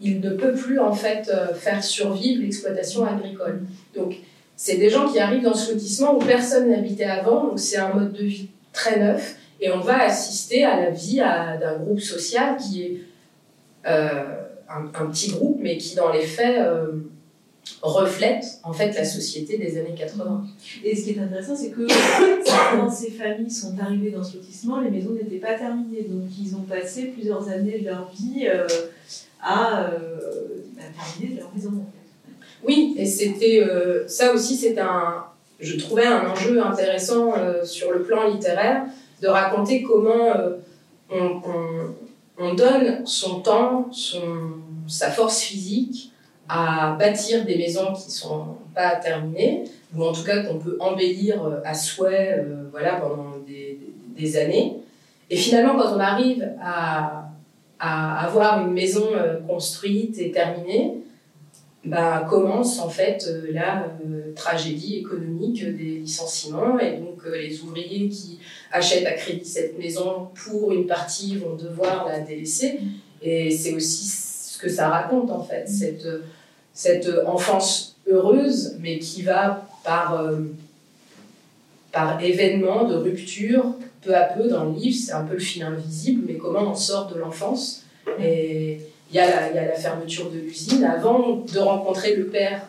il ne peut plus en fait euh, faire survivre l'exploitation agricole. Donc c'est des gens qui arrivent dans ce lotissement où personne n'habitait avant, donc c'est un mode de vie très neuf et on va assister à la vie d'un groupe social qui est un, un petit groupe mais qui dans les faits euh, reflète en fait la société des années 80. Et ce qui est intéressant, c'est que [COUGHS] quand ces familles sont arrivées dans ce lotissement, les maisons n'étaient pas terminées. Donc, ils ont passé plusieurs années de leur vie euh, à euh, terminer leur maison. En fait. Oui, et c'était euh, ça aussi, c'est un, je trouvais un enjeu intéressant euh, sur le plan littéraire de raconter comment euh, on, on- on donne son temps, son, sa force physique à bâtir des maisons qui sont pas terminées ou en tout cas qu'on peut embellir euh, à souhait, euh, voilà, pendant des, des- des années. Et finalement, quand on arrive à, à avoir une maison euh, construite et terminée, bah, commence en fait euh, la euh, tragédie économique des licenciements. Et donc euh, les ouvriers qui achètent à crédit cette maison pour une partie vont devoir la délaisser. Et c'est aussi ce que ça raconte en fait cette, cette enfance heureuse mais qui va par, par événement de rupture peu à peu dans le livre. C'est un peu le fil invisible mais comment on sort de l'enfance. Et il y, a la, la fermeture de l'usine. Avant de rencontrer le père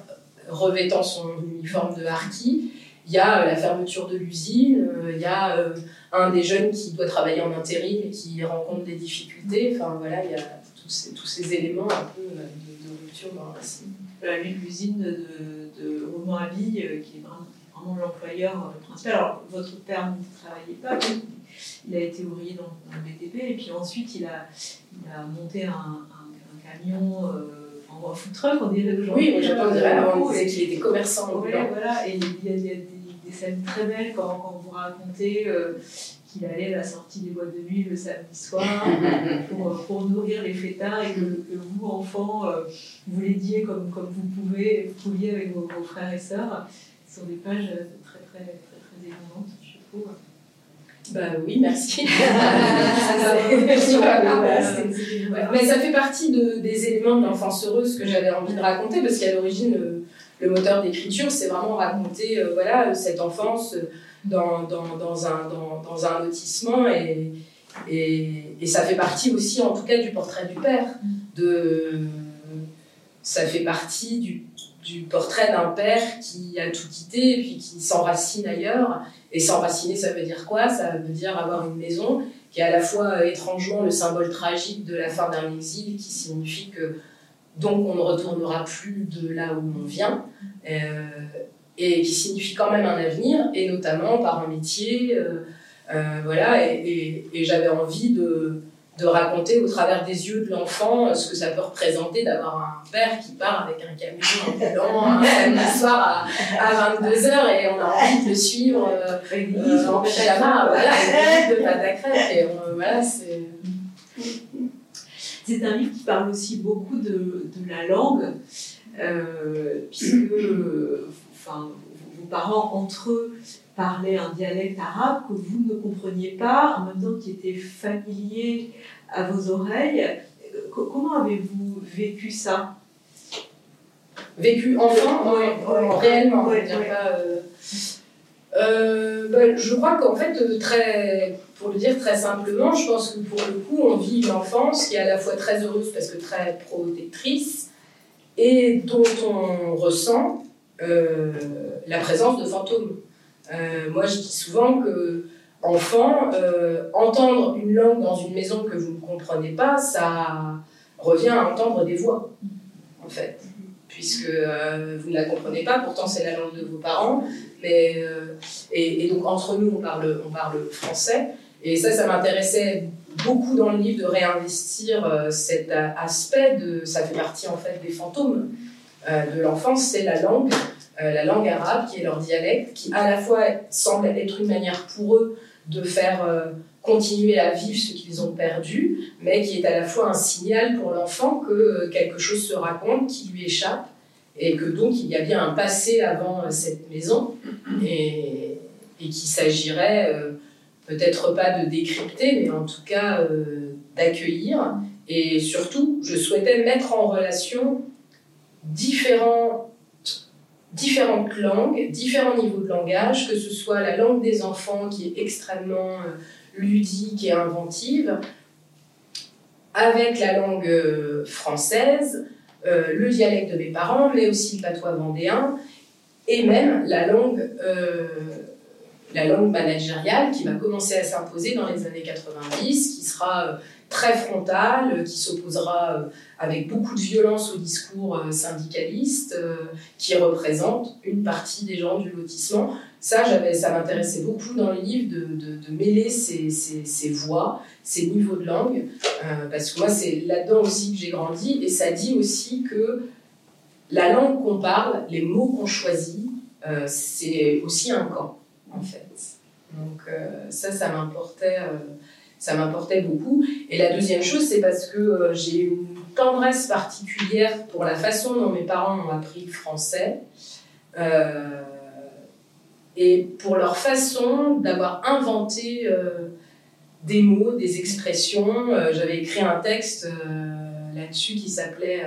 revêtant son uniforme de harki, il y a euh, la fermeture de l'usine, euh, il y a euh, un des jeunes qui doit travailler en intérim et qui rencontre des difficultés. Enfin voilà, il y a tous ces, éléments un peu euh, de, rupture dans le récit. Voilà, l'usine de, de Roman euh, qui est vraiment, l'employeur euh, principal. Alors, votre père ne travaillait pas, il a été ouvrier dans, dans le BTP, et puis ensuite, il a, monté un camion, euh, enfin, un food truck, on dirait aujourd'hui. Oui, au Japon, on dirait, Euh, avant, on et- disait qu'il était commerçant Ouais, ambulant. voilà, et il y a, il y a des, des scènes très belles quand, quand vous racontez euh, qu'il allait à la sortie des boîtes de nuit le samedi soir [LAUGHS] pour, pour nourrir les fêtards et que, que vous, enfants, euh, vous l'aidiez comme, comme vous pouvez, vous pouviez avec vos, vos frères et sœurs. Ce sont des pages euh, très, très, très, très émouvantes, je trouve. Bah oui, merci. [LAUGHS] Mais ça fait partie de- des éléments de l'enfance heureuse que j'avais envie de raconter parce qu'à l'origine, le, le moteur d'écriture, c'est vraiment raconter euh, voilà, cette enfance euh, dans, dans, dans, un, dans, dans un lotissement et, et, et ça fait partie aussi, en tout cas, du portrait du père. De, ça fait partie du, du portrait d'un père qui a tout quitté et puis qui s'enracine ailleurs. Et s'enraciner, ça veut dire quoi? Ça veut dire avoir une maison qui est à la fois étrangement le symbole tragique de la fin d'un exil, qui signifie que donc on ne retournera plus de là où on vient, euh, et qui signifie quand même un avenir, et notamment par un métier, euh, euh, voilà, et j'avais envie de, de raconter au travers des yeux de l'enfant euh, ce que ça peut représenter d'avoir un père qui part avec un camion ambulant un [LAUGHS] samedi soir à, à 22h et on a envie de le suivre euh, euh, en pyjama, [LAUGHS] voilà, avec de pâte à crêpes, et on- voilà, c'est... C'est un livre qui parle aussi beaucoup de, de la langue, euh, puisque enfin, parents, entre eux, parlaient un dialecte arabe que vous ne compreniez pas, en même temps qui était familier à vos oreilles. Euh, co- Comment avez-vous vécu ça? Vécu enfant, Ouais, ouais, ouais. réellement. Ouais, je pas, euh, euh, bah, je crois qu'en fait, euh, très, pour le dire très simplement, je pense que pour le coup, on vit une enfance qui est à la fois très heureuse parce que très protectrice et dont on ressent euh, la présence de fantômes. Euh, moi, je dis souvent que enfant, euh, entendre une langue dans une maison que vous ne comprenez pas, ça, revient à entendre des voix, en fait. Puisque vous ne la comprenez pas, pourtant c'est la langue de vos parents. Mais, et, et donc entre nous, on parle, on parle français. Et ça, ça m'intéressait beaucoup dans le livre de réinvestir cet aspect de. Ça fait partie en fait des fantômes de l'enfance, c'est la langue, euh, la langue arabe qui est leur dialecte, qui à la fois semble être une manière pour eux de faire euh, continuer à vivre ce qu'ils ont perdu, mais qui est à la fois un signal pour l'enfant que euh, quelque chose se raconte qui lui échappe et que donc il y a bien un passé avant euh, cette maison et, qu'il s'agirait euh, peut-être pas de décrypter, mais en tout cas euh, d'accueillir. Et surtout, je souhaitais mettre en relation différents, différentes langues, différents niveaux de langage, que ce soit la langue des enfants qui est extrêmement euh, ludique et inventive, avec la langue euh, française, euh, le dialecte de mes parents, mais aussi le patois vendéen, et même la langue, la langue managériale qui va commencer à s'imposer dans les années 90, qui sera très frontale, euh, qui s'opposera euh, avec beaucoup de violence au discours euh, syndicaliste, qui représente une partie des gens du lotissement. Ça, ça m'intéressait beaucoup dans le livre de, de, mêler ces, ces, voix, ces niveaux de langue, parce que moi, c'est là-dedans aussi que j'ai grandi, et ça dit aussi que la langue qu'on parle, les mots qu'on choisit, c'est aussi un camp, en fait. Donc ça, ça m'importait, ça m'importait beaucoup. Et la deuxième chose, c'est parce que euh, j'ai une tendresse particulière pour la façon dont mes parents ont appris le français. Euh, et pour leur façon d'avoir inventé euh, des mots, des expressions. J'avais écrit un texte là-dessus qui s'appelait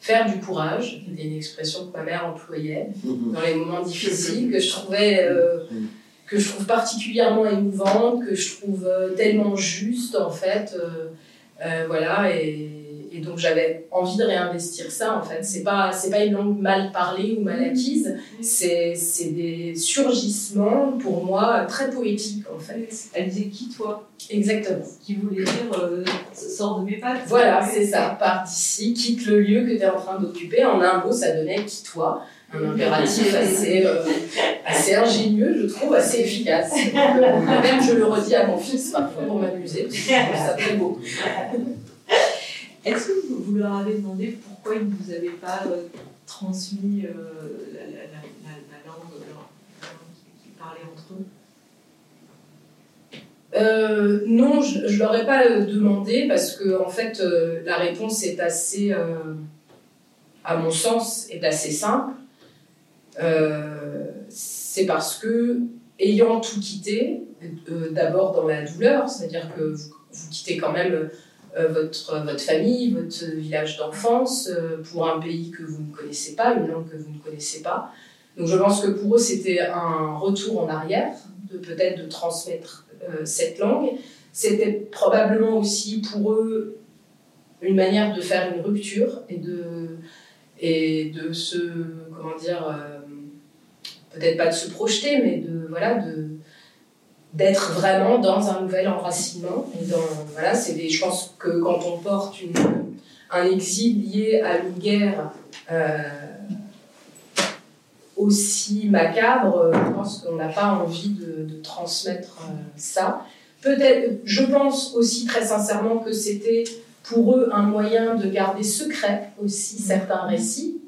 Faire du courage, qui était une expression que ma mère employait dans les moments difficiles, que je trouvais. euh, que je trouve particulièrement émouvante, que je trouve euh, tellement juste en fait. euh, euh, voilà, et, et donc j'avais envie de réinvestir ça en fait. C'est pas, c'est pas une langue mal parlée ou mal acquise, c'est, c'est des surgissements pour moi très poétiques en fait. Elle disait qui toi? Exactement. Qui voulait dire euh, sors de mes pattes. Voilà, c'est ça. Pars d'ici, quitte le lieu que tu es en train d'occuper. En un mot, ça donnait quitte-toi. Un impératif assez, euh, assez ingénieux, je trouve, assez efficace. Euh, [LAUGHS] même je le redis à mon fils parfois pour m'amuser, parce que je trouve ça très beau. [LAUGHS] Est-ce que vous, leur avez demandé pourquoi ils ne vous avaient pas euh, transmis euh, la, la, la, la, la langue, la langue qu'ils parlaient entre eux? Euh, non, je ne leur ai pas euh, demandé parce que en fait, euh, la réponse est assez, euh, à mon sens, est assez simple. Euh, c'est parce que, ayant tout quitté, euh, d'abord dans la douleur, c'est-à-dire que vous, quittez quand même euh, votre, votre famille, votre village d'enfance, pour un pays que vous ne connaissez pas, une langue que vous ne connaissez pas. Donc je pense que pour eux, c'était un retour en arrière, peut-être de transmettre cette langue. C'était probablement aussi pour eux une manière de faire une rupture et de, et de se, comment dire, peut-être pas de se projeter, mais de, voilà, de, d'être vraiment dans un nouvel enracinement. Et dans, voilà, c'est des, je pense que quand on porte une, un exil lié à une guerre euh, aussi macabre, euh, je pense qu'on n'a pas envie de, de transmettre euh, ça. Peut-être, je pense aussi très sincèrement que c'était pour eux un moyen de garder secret aussi certains récits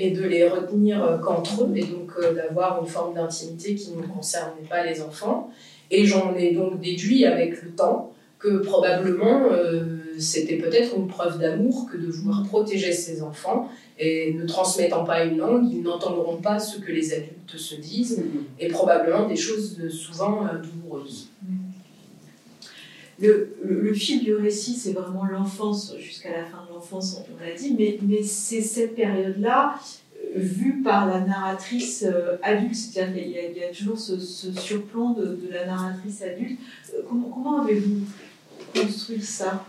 et de les retenir euh, qu'entre eux et donc euh, d'avoir une forme d'intimité qui ne concernait pas les enfants. Et j'en ai donc déduit avec le temps que probablement euh, c'était peut-être une preuve d'amour que de vouloir protéger ses enfants et ne transmettant pas une langue, ils n'entendront pas ce que les adultes se disent et probablement des choses souvent douloureuses. Le, fil du récit, c'est vraiment l'enfance, jusqu'à la fin de l'enfance, on, l'a dit, mais, c'est cette période-là, euh, vue par la narratrice euh, adulte, c'est-à-dire qu'il y, a- toujours ce, surplomb de, la narratrice adulte. Euh, comment avez-vous construit ça?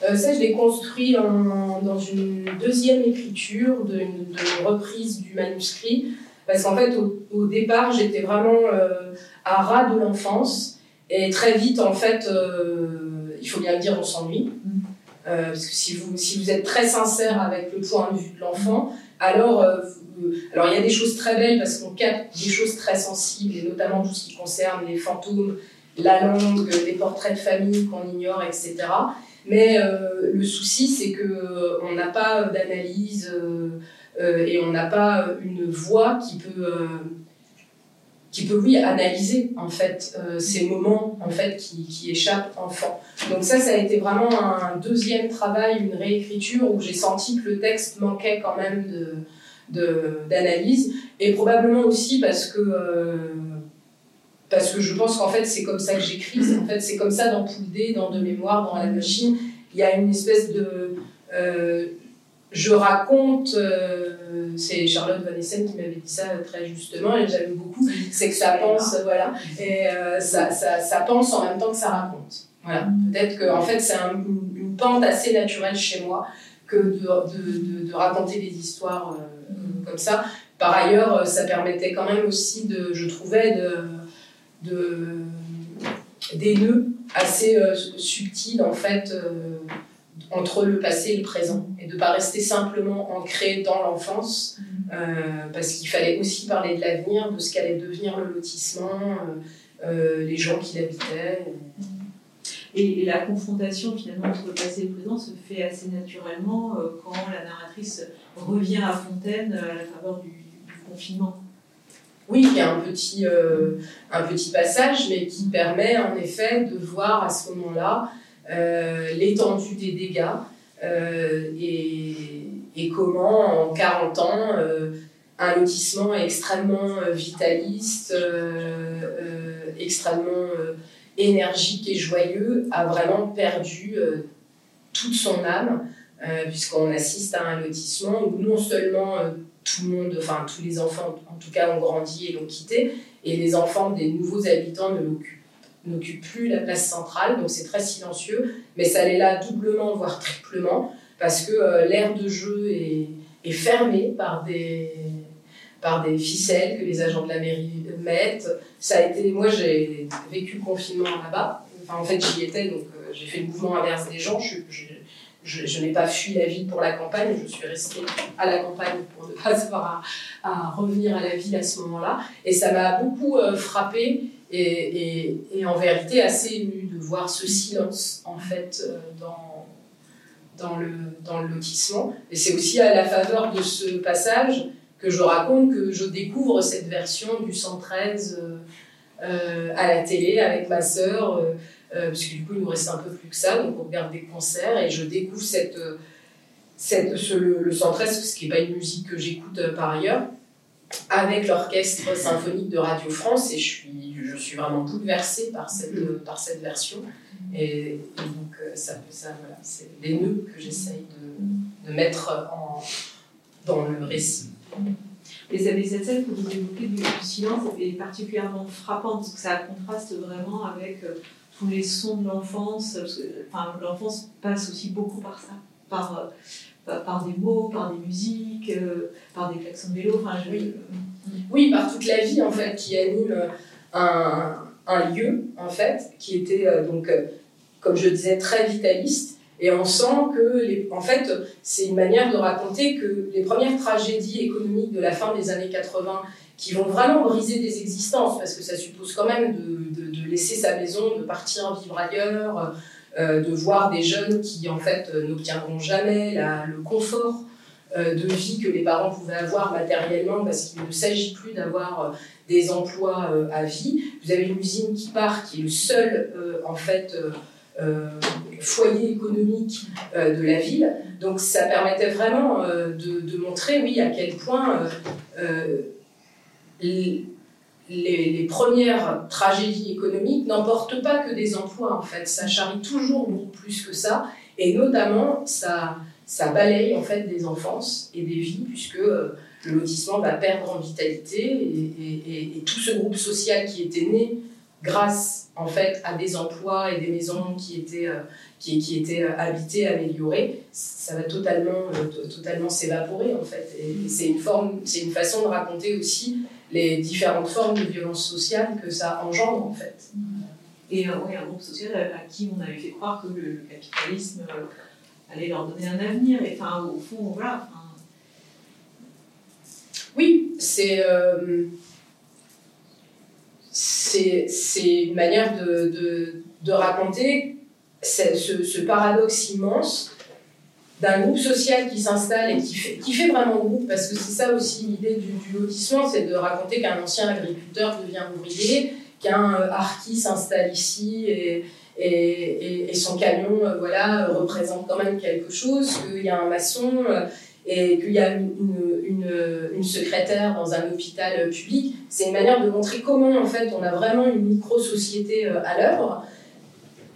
Ça, je l'ai construit dans une deuxième écriture, de, une, reprise du manuscrit, parce qu'en fait, au, départ, j'étais vraiment à ras de l'enfance, et très vite, en fait, euh, il faut bien le dire, on s'ennuie. Euh, parce que si vous, si vous êtes très sincère avec le point de vue de l'enfant, alors, euh, alors il y a des choses très belles parce qu'on capte des choses très sensibles, et notamment tout ce qui concerne les fantômes, la langue, les portraits de famille qu'on ignore, etc. Mais le souci, c'est que euh, on n'a pas d'analyse et on n'a pas une voix qui peut, qui peut oui analyser en fait euh, ces moments en fait qui, qui échappent enfant. Donc ça, ça a été vraiment un deuxième travail, une réécriture où j'ai senti que le texte manquait quand même de de- d'analyse et probablement aussi parce que euh, parce que je pense qu'en fait c'est comme ça que j'écris en fait c'est comme ça dans Poule D, dans De mémoire dans la machine il y a une espèce de euh, je raconte euh, c'est Charlotte Van Essen qui m'avait dit ça très justement et j'aime beaucoup c'est que ça pense voilà. Et euh, ça, ça, ça pense en même temps que ça raconte. Voilà. Peut-être que en fait c'est un- une, pente assez naturelle chez moi que de, de, de, de raconter des histoires euh, comme ça. Par ailleurs ça permettait quand même aussi de je trouvais de, de des nœuds assez subtils en fait entre le passé et le présent et de pas rester simplement ancré dans l'enfance euh, parce qu'il fallait aussi parler de l'avenir, de ce qu'allait devenir le lotissement, euh, euh, les gens qui l'habitaient. Et, et la confrontation finalement entre le passé et le présent se fait assez naturellement euh, quand la narratrice revient à Fontaine à la faveur du, du confinement. Oui, il y a un petit, un petit passage, mais qui permet en effet de voir à ce moment-là l'étendue des dégâts euh, et, comment en 40 ans euh, un lotissement extrêmement euh, vitaliste, euh, euh, extrêmement euh, énergique et joyeux a vraiment perdu euh, toute son âme, euh, puisqu'on assiste à un lotissement où non seulement euh, tout le monde, enfin tous les enfants en tout cas ont grandi et l'ont quitté, et les enfants des nouveaux habitants ne l'occupent n'occupent plus la place centrale, donc c'est très silencieux, mais ça l'est là doublement, voire triplement, parce que euh, l'aire de jeu est, fermée par des, par des ficelles que les agents de la mairie mettent. Ça a été, moi j'ai vécu le confinement là-bas, enfin en fait j'y étais, donc euh, j'ai fait le mouvement inverse des gens, je, je, je, n'ai pas fui la ville pour la campagne, je suis restée à la campagne pour ne pas [LAUGHS] avoir à, revenir à la ville à ce moment-là. Et ça m'a beaucoup euh, frappé et, en vérité assez ému de voir ce silence en fait euh, dans, dans, le, dans le lotissement. Et c'est aussi à la faveur de ce passage que je raconte que je découvre cette version du 113 euh, euh, à la télé avec ma sœur. parce que du coup il nous reste un peu plus que ça, donc on regarde des concerts et je découvre cette, cette, ce, le, le 113, ce qui n'est pas une musique que j'écoute par ailleurs, avec l'orchestre symphonique de Radio France et je suis, je suis vraiment bouleversée par cette, euh, par cette version. Et, et donc euh, ça, ça, voilà, c'est les nœuds que j'essaye de, de mettre en, dans le récit. Et cette, cette scène que vous évoquez du, silence est particulièrement frappante parce que ça contraste vraiment avec euh, tous les sons de l'enfance. Enfin, l'enfance passe aussi beaucoup par ça, par, euh, par, par des mots, par des musiques, euh, par des klaxons de vélo. Enfin, je- Oui. Oui, par toute la vie en fait qui anime un, lieu en fait qui était euh, donc euh, comme je disais très vitaliste. Et on sent que en fait c'est une manière de raconter que les premières tragédies économiques de la fin des années 80 qui vont vraiment briser des existences parce que ça suppose quand même de, de, laisser sa maison, de partir vivre ailleurs, euh, de voir des jeunes qui en fait n'obtiendront jamais le confort de vie que les parents pouvaient avoir matériellement parce qu'il ne s'agit plus d'avoir euh, des emplois euh, à vie. Vous avez une usine qui part, qui est le seul euh, en fait euh, euh, foyer économique euh, de la ville. Donc ça permettait vraiment euh, de, montrer, oui, à quel point euh, euh, les premières tragédies économiques n'emportent pas que des emplois en fait. Ça charrie toujours beaucoup plus que ça, et notamment ça ça balaye en fait des enfances et des vies puisque euh, le lotissement va perdre en vitalité et, tout ce groupe social qui était né grâce en fait à des emplois et des maisons qui étaient, euh, qui, étaient euh, habitées, améliorées, ça va totalement, to- totalement s'évaporer en fait. C'est une forme, c'est une façon de raconter aussi les différentes formes de violence sociale que ça engendre en fait. Et ouais, un groupe social à, qui on avait fait croire que le capitalisme euh, allait leur donner un avenir. Et enfin, au fond, voilà. Oui, c'est euh, c'est c'est une manière de, raconter ce, paradoxe immense d'un groupe social qui s'installe et qui fait, qui fait vraiment groupe, parce que c'est ça aussi l'idée du, lotissement, c'est de raconter qu'un ancien agriculteur devient ouvrier, qu'un euh, harki s'installe ici et, et, son camion euh, voilà, représente quand même quelque chose, qu'il y a un maçon euh, et qu'il y a une, secrétaire dans un hôpital public. C'est une manière de montrer comment en fait on a vraiment une micro-société euh, à l'œuvre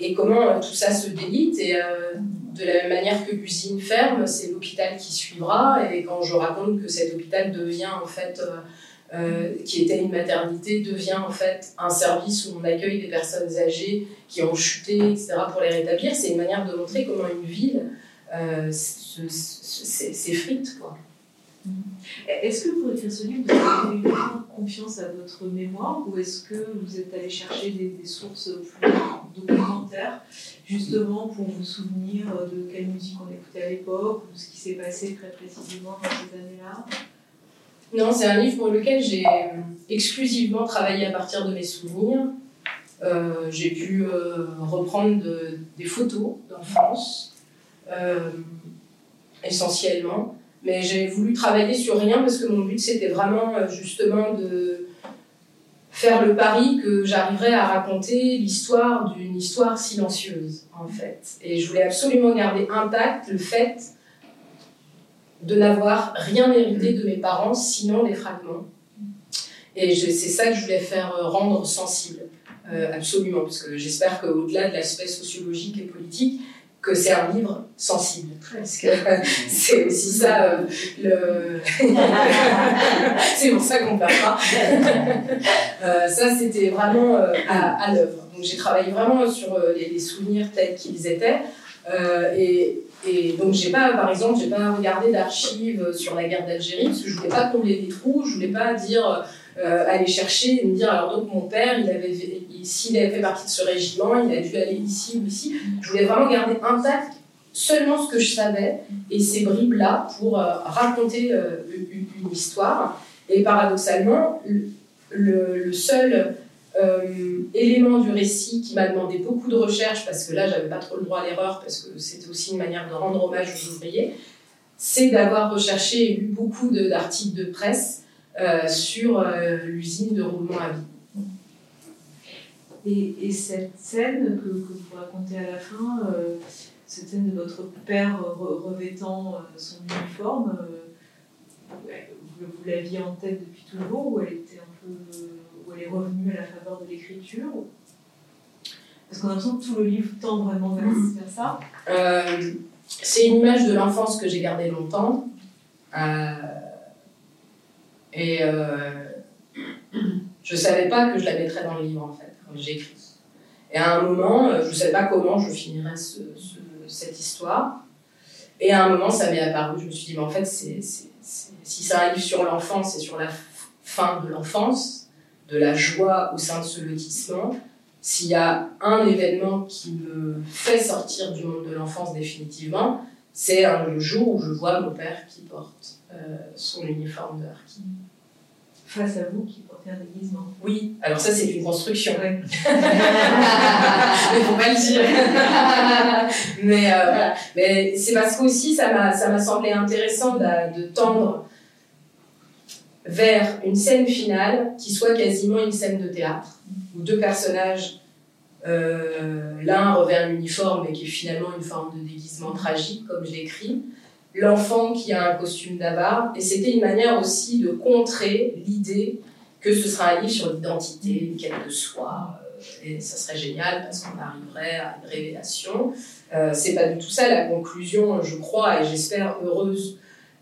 et comment tout ça se délite. Et de la même manière que l'usine ferme, c'est l'hôpital qui suivra. Et quand je raconte que cet hôpital devient en fait, euh, qui était une maternité, devient en fait un service où on accueille des personnes âgées qui ont chuté, etc., pour les rétablir, c'est une manière de montrer comment une ville euh, se- se- se- s'effrite. quoi. Est-ce que pour écrire ce livre, vous avez uniquement confiance à votre mémoire ou est-ce que vous êtes allé chercher des, des sources plus documentaires, justement pour vous souvenir de quelle musique on écoutait à l'époque ou ce qui s'est passé très précisément dans ces années-là? Non, c'est un livre pour lequel j'ai euh, exclusivement travaillé à partir de mes souvenirs. Euh, j'ai pu euh, reprendre de- des photos d'enfance, essentiellement. Mais j'ai voulu travailler sur rien parce que mon but c'était vraiment justement de faire le pari que j'arriverais à raconter l'histoire d'une histoire silencieuse en fait. Et je voulais absolument garder intact le fait de n'avoir rien hérité de mes parents, sinon des fragments. Et c'est ça que je voulais faire euh, rendre sensible, euh, absolument, parce que j'espère qu'au-delà de l'aspect sociologique et politique, que c'est un livre sensible. Parce que [LAUGHS] c'est aussi ça, euh, le... [LAUGHS] c'est pour ça qu'on pas. [LAUGHS] Euh, ça, c'était vraiment à, à l'œuvre. Donc j'ai travaillé vraiment sur les, les souvenirs tels qu'ils étaient. Euh, et, et donc j'ai pas, par exemple, j'ai pas regardé d'archives sur la guerre d'Algérie parce que je voulais pas combler des trous, je voulais pas dire euh, aller chercher et me dire alors donc mon père, il avait, il- s'il avait fait partie de ce régiment, il a dû aller ici ou ici. Je voulais vraiment garder intact seulement ce que je savais et ces bribes là pour euh, raconter une, histoire. Et paradoxalement, le, le- le seul euh, élément du récit qui m'a demandé beaucoup de recherche, parce que là, j'avais pas trop le droit à l'erreur, parce que c'était aussi une manière de rendre hommage aux ouvriers, c'est d'avoir recherché et lu beaucoup d'articles de, presse euh, sur euh, l'usine de roulement à vide. Et, et cette scène que, vous racontez à la fin, cette scène de votre père re- revêtant son uniforme, vous l'aviez en tête depuis toujours ou elle était un peu, est revenue à la faveur de l'écriture Parce qu'on a l'impression que tout le livre tend vraiment vers, vers ça. Euh, c'est une image de l'enfance que j'ai gardée longtemps. Euh, et euh, je savais pas que je la mettrais dans le livre, en fait, quand écrit. Et à un moment, je savais pas comment je finirais ce- ce- cette histoire. Et à un moment, ça m'est apparu. Je me suis dit, mais en fait, c'est, c'est- c'est- si c'est un livre sur l'enfance, c'est sur la fin de l'enfance, de la joie au sein de ce lotissement. S'il y a un événement qui me fait sortir du monde de l'enfance définitivement, c'est le jour où je vois mon père qui porte euh, son uniforme de harki. Face à vous qui portez un déguisement. Oui, alors ça c'est une construction. Ouais. [LAUGHS] [LAUGHS] Mais faut pas le dire. [LAUGHS] Mais euh, voilà. Mais c'est parce qu'aussi ça m'a ça m'a semblé intéressant de, de tendre vers une scène finale qui soit quasiment une scène de théâtre où deux personnages euh, l'un revêt un uniforme mais qui est finalement une forme de déguisement tragique comme je l'écris l'enfant qui a un costume d'avare et c'était une manière aussi de contrer l'idée que ce sera un livre sur l'identité quelle que soit euh, et ça serait génial parce qu'on arriverait à une révélation. Euh, c'est pas du tout ça la conclusion, je crois, et j'espère heureuse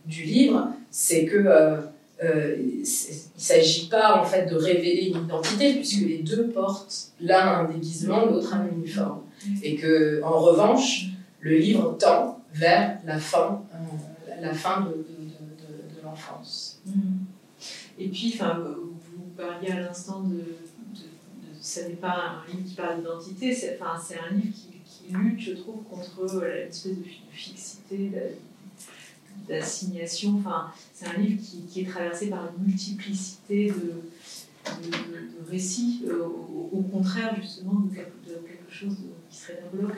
du livre, c'est que euh, euh, il s'agit pas en fait de révéler une identité puisque les deux portent l'un un déguisement, l'autre un uniforme, et que en revanche le livre tend vers la fin, euh, la- fin de, l'enfance. Et puis, vous parliez à l'instant de, Ce n'est pas un livre qui parle d'identité, c'est un livre qui, lutte, je trouve, contre l'espèce de fi- fixité, d'assignation. Enfin, c'est un livre qui, qui est traversé par une multiplicité de, récits, euh, au, contraire, justement, de quelque, chose qui serait d'un bloc.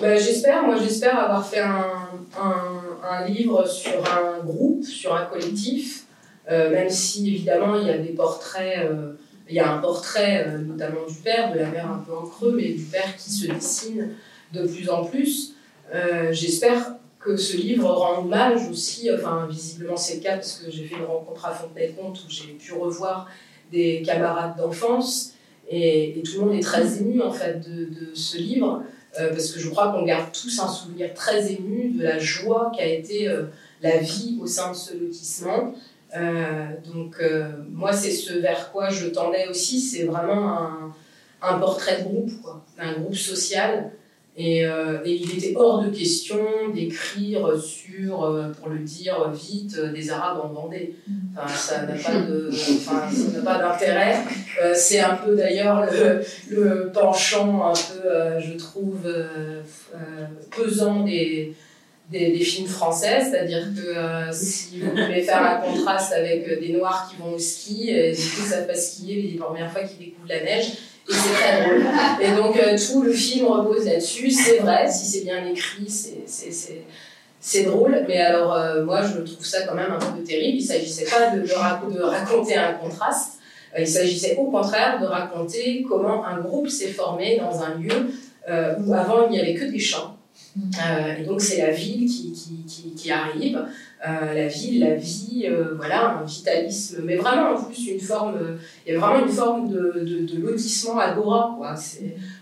Bah, j'espère, moi j'espère avoir fait un, un, livre sur un groupe, sur un collectif, euh, même si évidemment il y a des portraits, euh, il y a un portrait notamment du père, de la mère un peu en creux, mais du père qui se dessine de plus en plus. J'espère que ce livre rend hommage aussi, enfin visiblement c'est le cas parce que j'ai fait une rencontre à Fontenay-Comte où j'ai pu revoir des camarades d'enfance et, tout le monde est très ému en fait de, ce livre. Euh, parce que je crois qu'on garde tous un souvenir très ému de la joie qu'a été euh, la vie au sein de ce lotissement. Euh, donc moi, c'est ce vers quoi je tendais aussi, c'est vraiment un, portrait de groupe, un groupe social. Et, euh, et il était hors de question d'écrire sur, euh, pour le dire vite, euh, des Arabes en Vendée. Enfin, ça n'a pas de, enfin, ça pas d'intérêt. C'est un peu d'ailleurs le, penchant un peu, je trouve, pesant des, des, films français, c'est-à-dire que si vous voulez faire un contraste avec des Noirs qui vont au ski, et du coup, ça pas skier les premières fois qu'ils découvrent la neige, et c'est très drôle. Et donc, euh, tout le film repose là-dessus, c'est vrai, si c'est bien écrit, c'est- drôle, mais alors euh, moi, je trouve ça quand même un peu terrible. Il s'agissait pas de, de rac- de raconter un contraste, euh, il s'agissait au contraire de raconter comment un groupe s'est formé dans un lieu où avant il n'y avait que des champs. Euh, et donc c'est la ville qui, arrive, euh, la ville, la vie, euh, voilà, un vitalisme, mais vraiment en plus une forme, il y a vraiment une forme de, de, lotissement agora, quoi.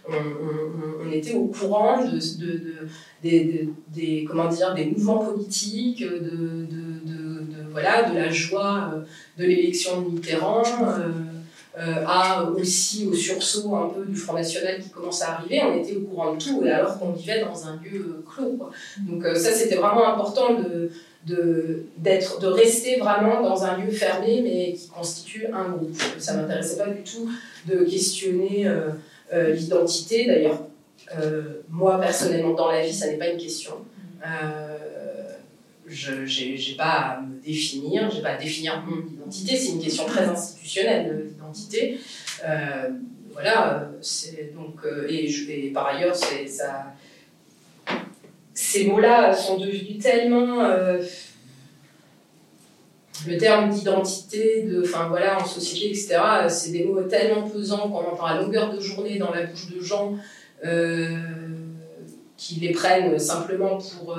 On, était au courant de, de, de, des, des- comment dire, des mouvements politiques, de, voilà, de la joie de l'élection de Mitterrand, euh, à aussi au sursaut un peu du Front National qui commence à arriver, on était au courant de tout, et alors qu'on vivait dans un lieu clos. Donc euh, ça, c'était vraiment important de, de, de rester vraiment dans un lieu fermé, mais qui constitue un groupe. Ça m'intéressait pas du tout de questionner euh, euh, l'identité. D'ailleurs, moi, personnellement, dans la vie, ça n'est pas une question. Je j'ai pas à me définir, j'ai pas à définir mon identité, c'est une question très institutionnelle, euh, l'identité. Euh, voilà, c'est donc euh, et, je, par ailleurs. Ces mots-là sont devenus tellement le terme d'identité, de, enfin voilà, en société, etc. C'est des mots tellement pesants qu'on entend à longueur de journée dans la bouche de gens qui les prennent simplement pour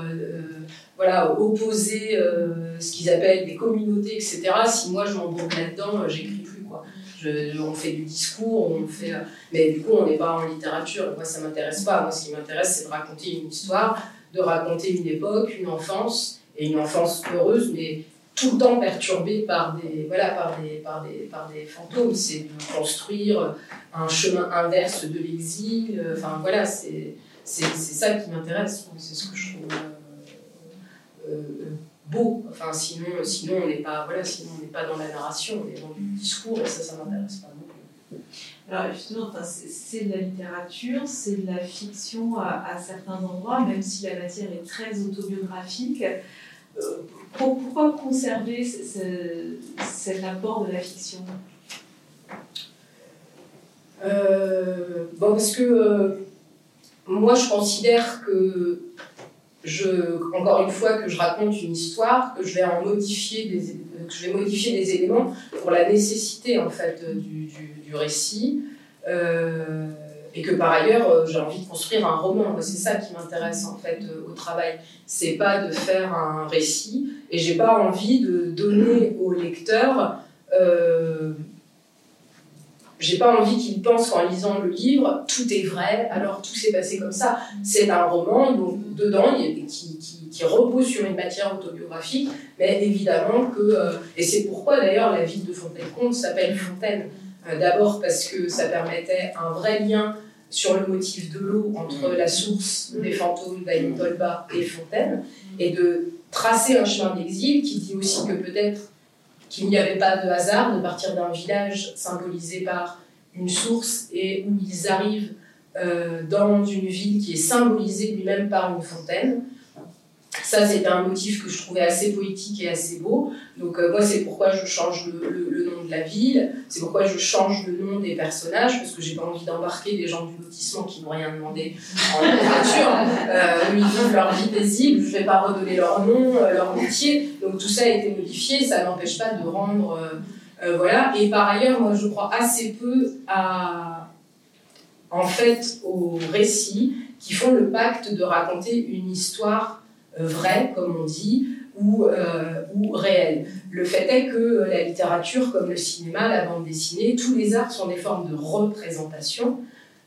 voilà, opposer euh, ce qu'ils appellent des communautés, etc. Si moi je m'embourbe là-dedans, euh, j'écris plus. Quoi. Je, on fait du discours, on fait, euh, mais du coup on n'est pas en littérature. Moi ça m'intéresse pas. Moi ce qui m'intéresse c'est de raconter une histoire, de raconter une époque, une enfance, et une enfance heureuse, mais tout le temps perturbée par des, voilà, par des, par des, par des fantômes. C'est de construire un chemin inverse de l'exil. Enfin voilà, c'est ça qui m'intéresse. C'est ce que je trouve beau. Enfin, sinon, sinon on n'est pas, voilà, sinon on n'est pas dans la narration, on est dans du discours et ça, ça m'intéresse pas non plus. Alors justement, enfin, c'est- c'est de la littérature, c'est de la fiction à, à certains endroits, même si la matière est très autobiographique. Euh, pour- pourquoi conserver ce- ce- cet apport de la fiction? Euh, bon, parce que euh, moi, je considère que je, encore une fois, que je raconte une histoire, que je vais en modifier des, que je vais modifier des éléments pour la nécessité en fait du, récit, euh, et que par ailleurs euh, j'ai envie de construire un roman. C'est ça qui m'intéresse en fait euh, au travail. C'est pas de faire un récit, et j'ai pas envie de donner au lecteur. Euh, j'ai pas envie qu'il pense qu'en lisant le livre, tout est vrai, alors tout s'est passé comme ça. C'est un roman, donc dedans, qui, qui, qui repose sur une matière autobiographique, mais évidemment que. euh, et c'est pourquoi d'ailleurs la ville de Fontaine-Comte s'appelle Fontaine. Euh, D'abord parce que ça permettait un vrai lien sur le motif de l'eau entre la source des fantômes d'Aïn Tolba et Fontaine, et de tracer un chemin d'exil qui dit aussi que peut-être qu'il n'y avait pas de hasard de partir d'un village symbolisé par une source et où ils arrivent euh, dans une ville qui est symbolisée lui-même par une fontaine. Ça, c'était un motif que je trouvais assez poétique et assez beau. Donc, euh, moi, c'est pourquoi je change le nom de la ville, c'est pourquoi je change le nom des personnages, parce que j'ai pas envie d'embarquer des gens du lotissement qui n'ont rien demandé en littérature, [LAUGHS] euh, ils vivent leur vie paisible. Je vais pas redonner leur nom, euh, leur métier. Donc, tout ça a été modifié. Ça n'empêche pas de rendre. euh, euh, voilà. Et par ailleurs, moi, je crois assez peu à. En fait, aux récits qui font le pacte de raconter une histoire vraie, comme on dit, ou, euh. Le fait est que euh, la littérature, comme le cinéma, la bande dessinée, tous les arts sont des formes de représentation.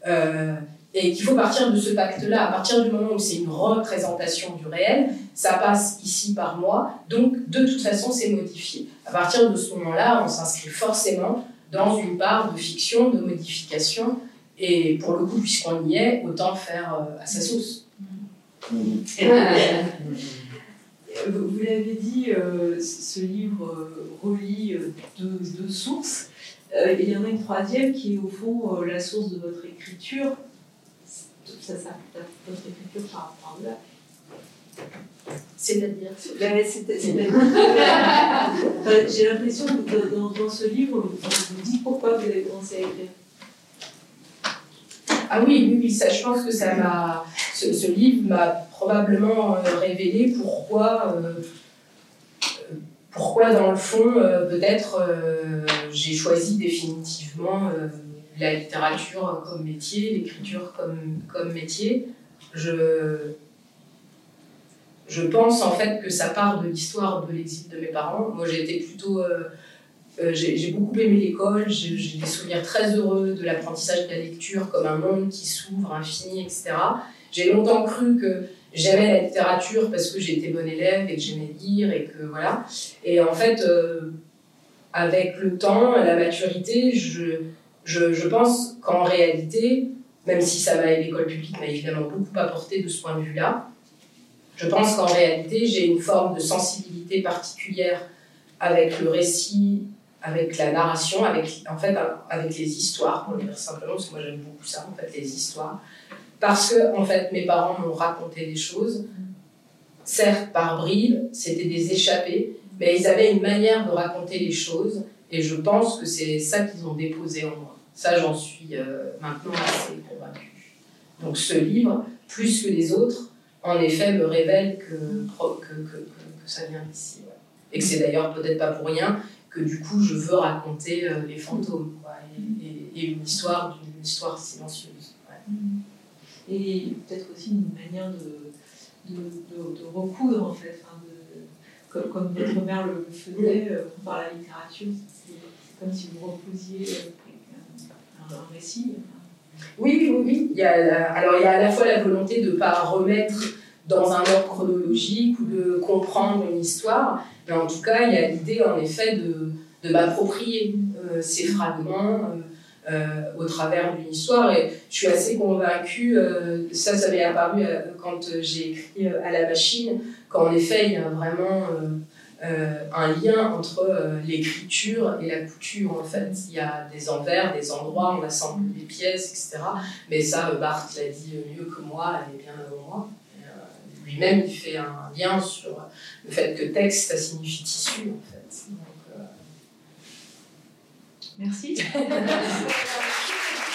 euh, et qu'il faut partir de ce pacte-là. À partir du moment où c'est une représentation du réel, ça passe ici par moi, donc de toute façon c'est modifié. À partir de ce moment-là, on s'inscrit forcément dans une part de fiction, de modification, et pour le coup, puisqu'on y est, autant faire euh, à sa sauce. Vous, vous l'avez dit, euh, ce livre euh, relie euh, deux, deux sources. Euh, il y en a une troisième qui est au fond euh, la source de votre écriture. Ça s'appelle votre écriture par rapport à là. C'est-à-dire Ben, J'ai l'impression que dans, dans ce livre, vous, vous dites pourquoi vous avez commencé à écrire. Ah oui, oui, oui, ça, je pense que ça m'a. Ce, livre m'a probablement euh, révélé pourquoi, euh, pourquoi dans le fond, euh, peut-être, j'ai choisi définitivement la littérature comme métier, l'écriture comme, comme métier. Je, je pense en fait que ça part de l'histoire de l'exil de mes parents. Moi, j'ai été plutôt. Euh, j'ai beaucoup aimé l'école, j'ai des souvenirs très heureux de l'apprentissage de la lecture comme un monde qui s'ouvre, infini, etc. J'ai longtemps cru que j'aimais la littérature parce que j'étais bonne élève et que j'aimais lire et que voilà. Et en fait, euh, avec le temps, la maturité, je, je, je pense qu'en réalité, même si ça m'a l'école publique m'a évidemment beaucoup apporté de ce point de vue-là, je pense qu'en réalité, j'ai une forme de sensibilité particulière avec le récit, avec la narration, avec, en fait, avec les histoires, pour le dire simplement, parce que moi j'aime beaucoup ça, en fait, les histoires. Parce que, en fait, mes parents m'ont raconté des choses, certes par bribes, c'était des échappées, mais ils avaient une manière de raconter les choses, et je pense que c'est ça qu'ils ont déposé en moi. Ça, j'en suis euh, maintenant assez convaincue. Donc ce livre, plus que les autres, en effet, me révèle que, que, que, ça vient d'ici. Et que c'est d'ailleurs peut-être pas pour rien que du coup je veux raconter euh, les fantômes quoi, et, et- et une histoire d'une histoire silencieuse. ouais. Et peut-être aussi une manière de, de, de, de recoudre en fait, de, comme, comme votre mère le faisait euh, par la littérature. C'est comme si vous recousiez euh, un, un récit. Oui, oui, oui, oui. Il y a la- alors il y a à la fois la volonté de ne pas remettre dans un ordre chronologique ou de comprendre une histoire, mais en tout cas il y a l'idée en effet de, de m'approprier euh, ces fragments euh, euh, au travers d'une histoire. Et je suis assez convaincue, ça ça m'est apparu quand j'ai écrit à la machine, qu'en effet il y a vraiment un lien entre l'écriture et la couture. En fait, il y a des envers, des endroits, on assemble des pièces, etc. Mais ça, Barthes l'a dit mieux que moi, et bien avant moi. Lui-même, il fait un lien sur le fait que texte, ça signifie tissu, en fait. Donc, euh, Merci. [LAUGHS]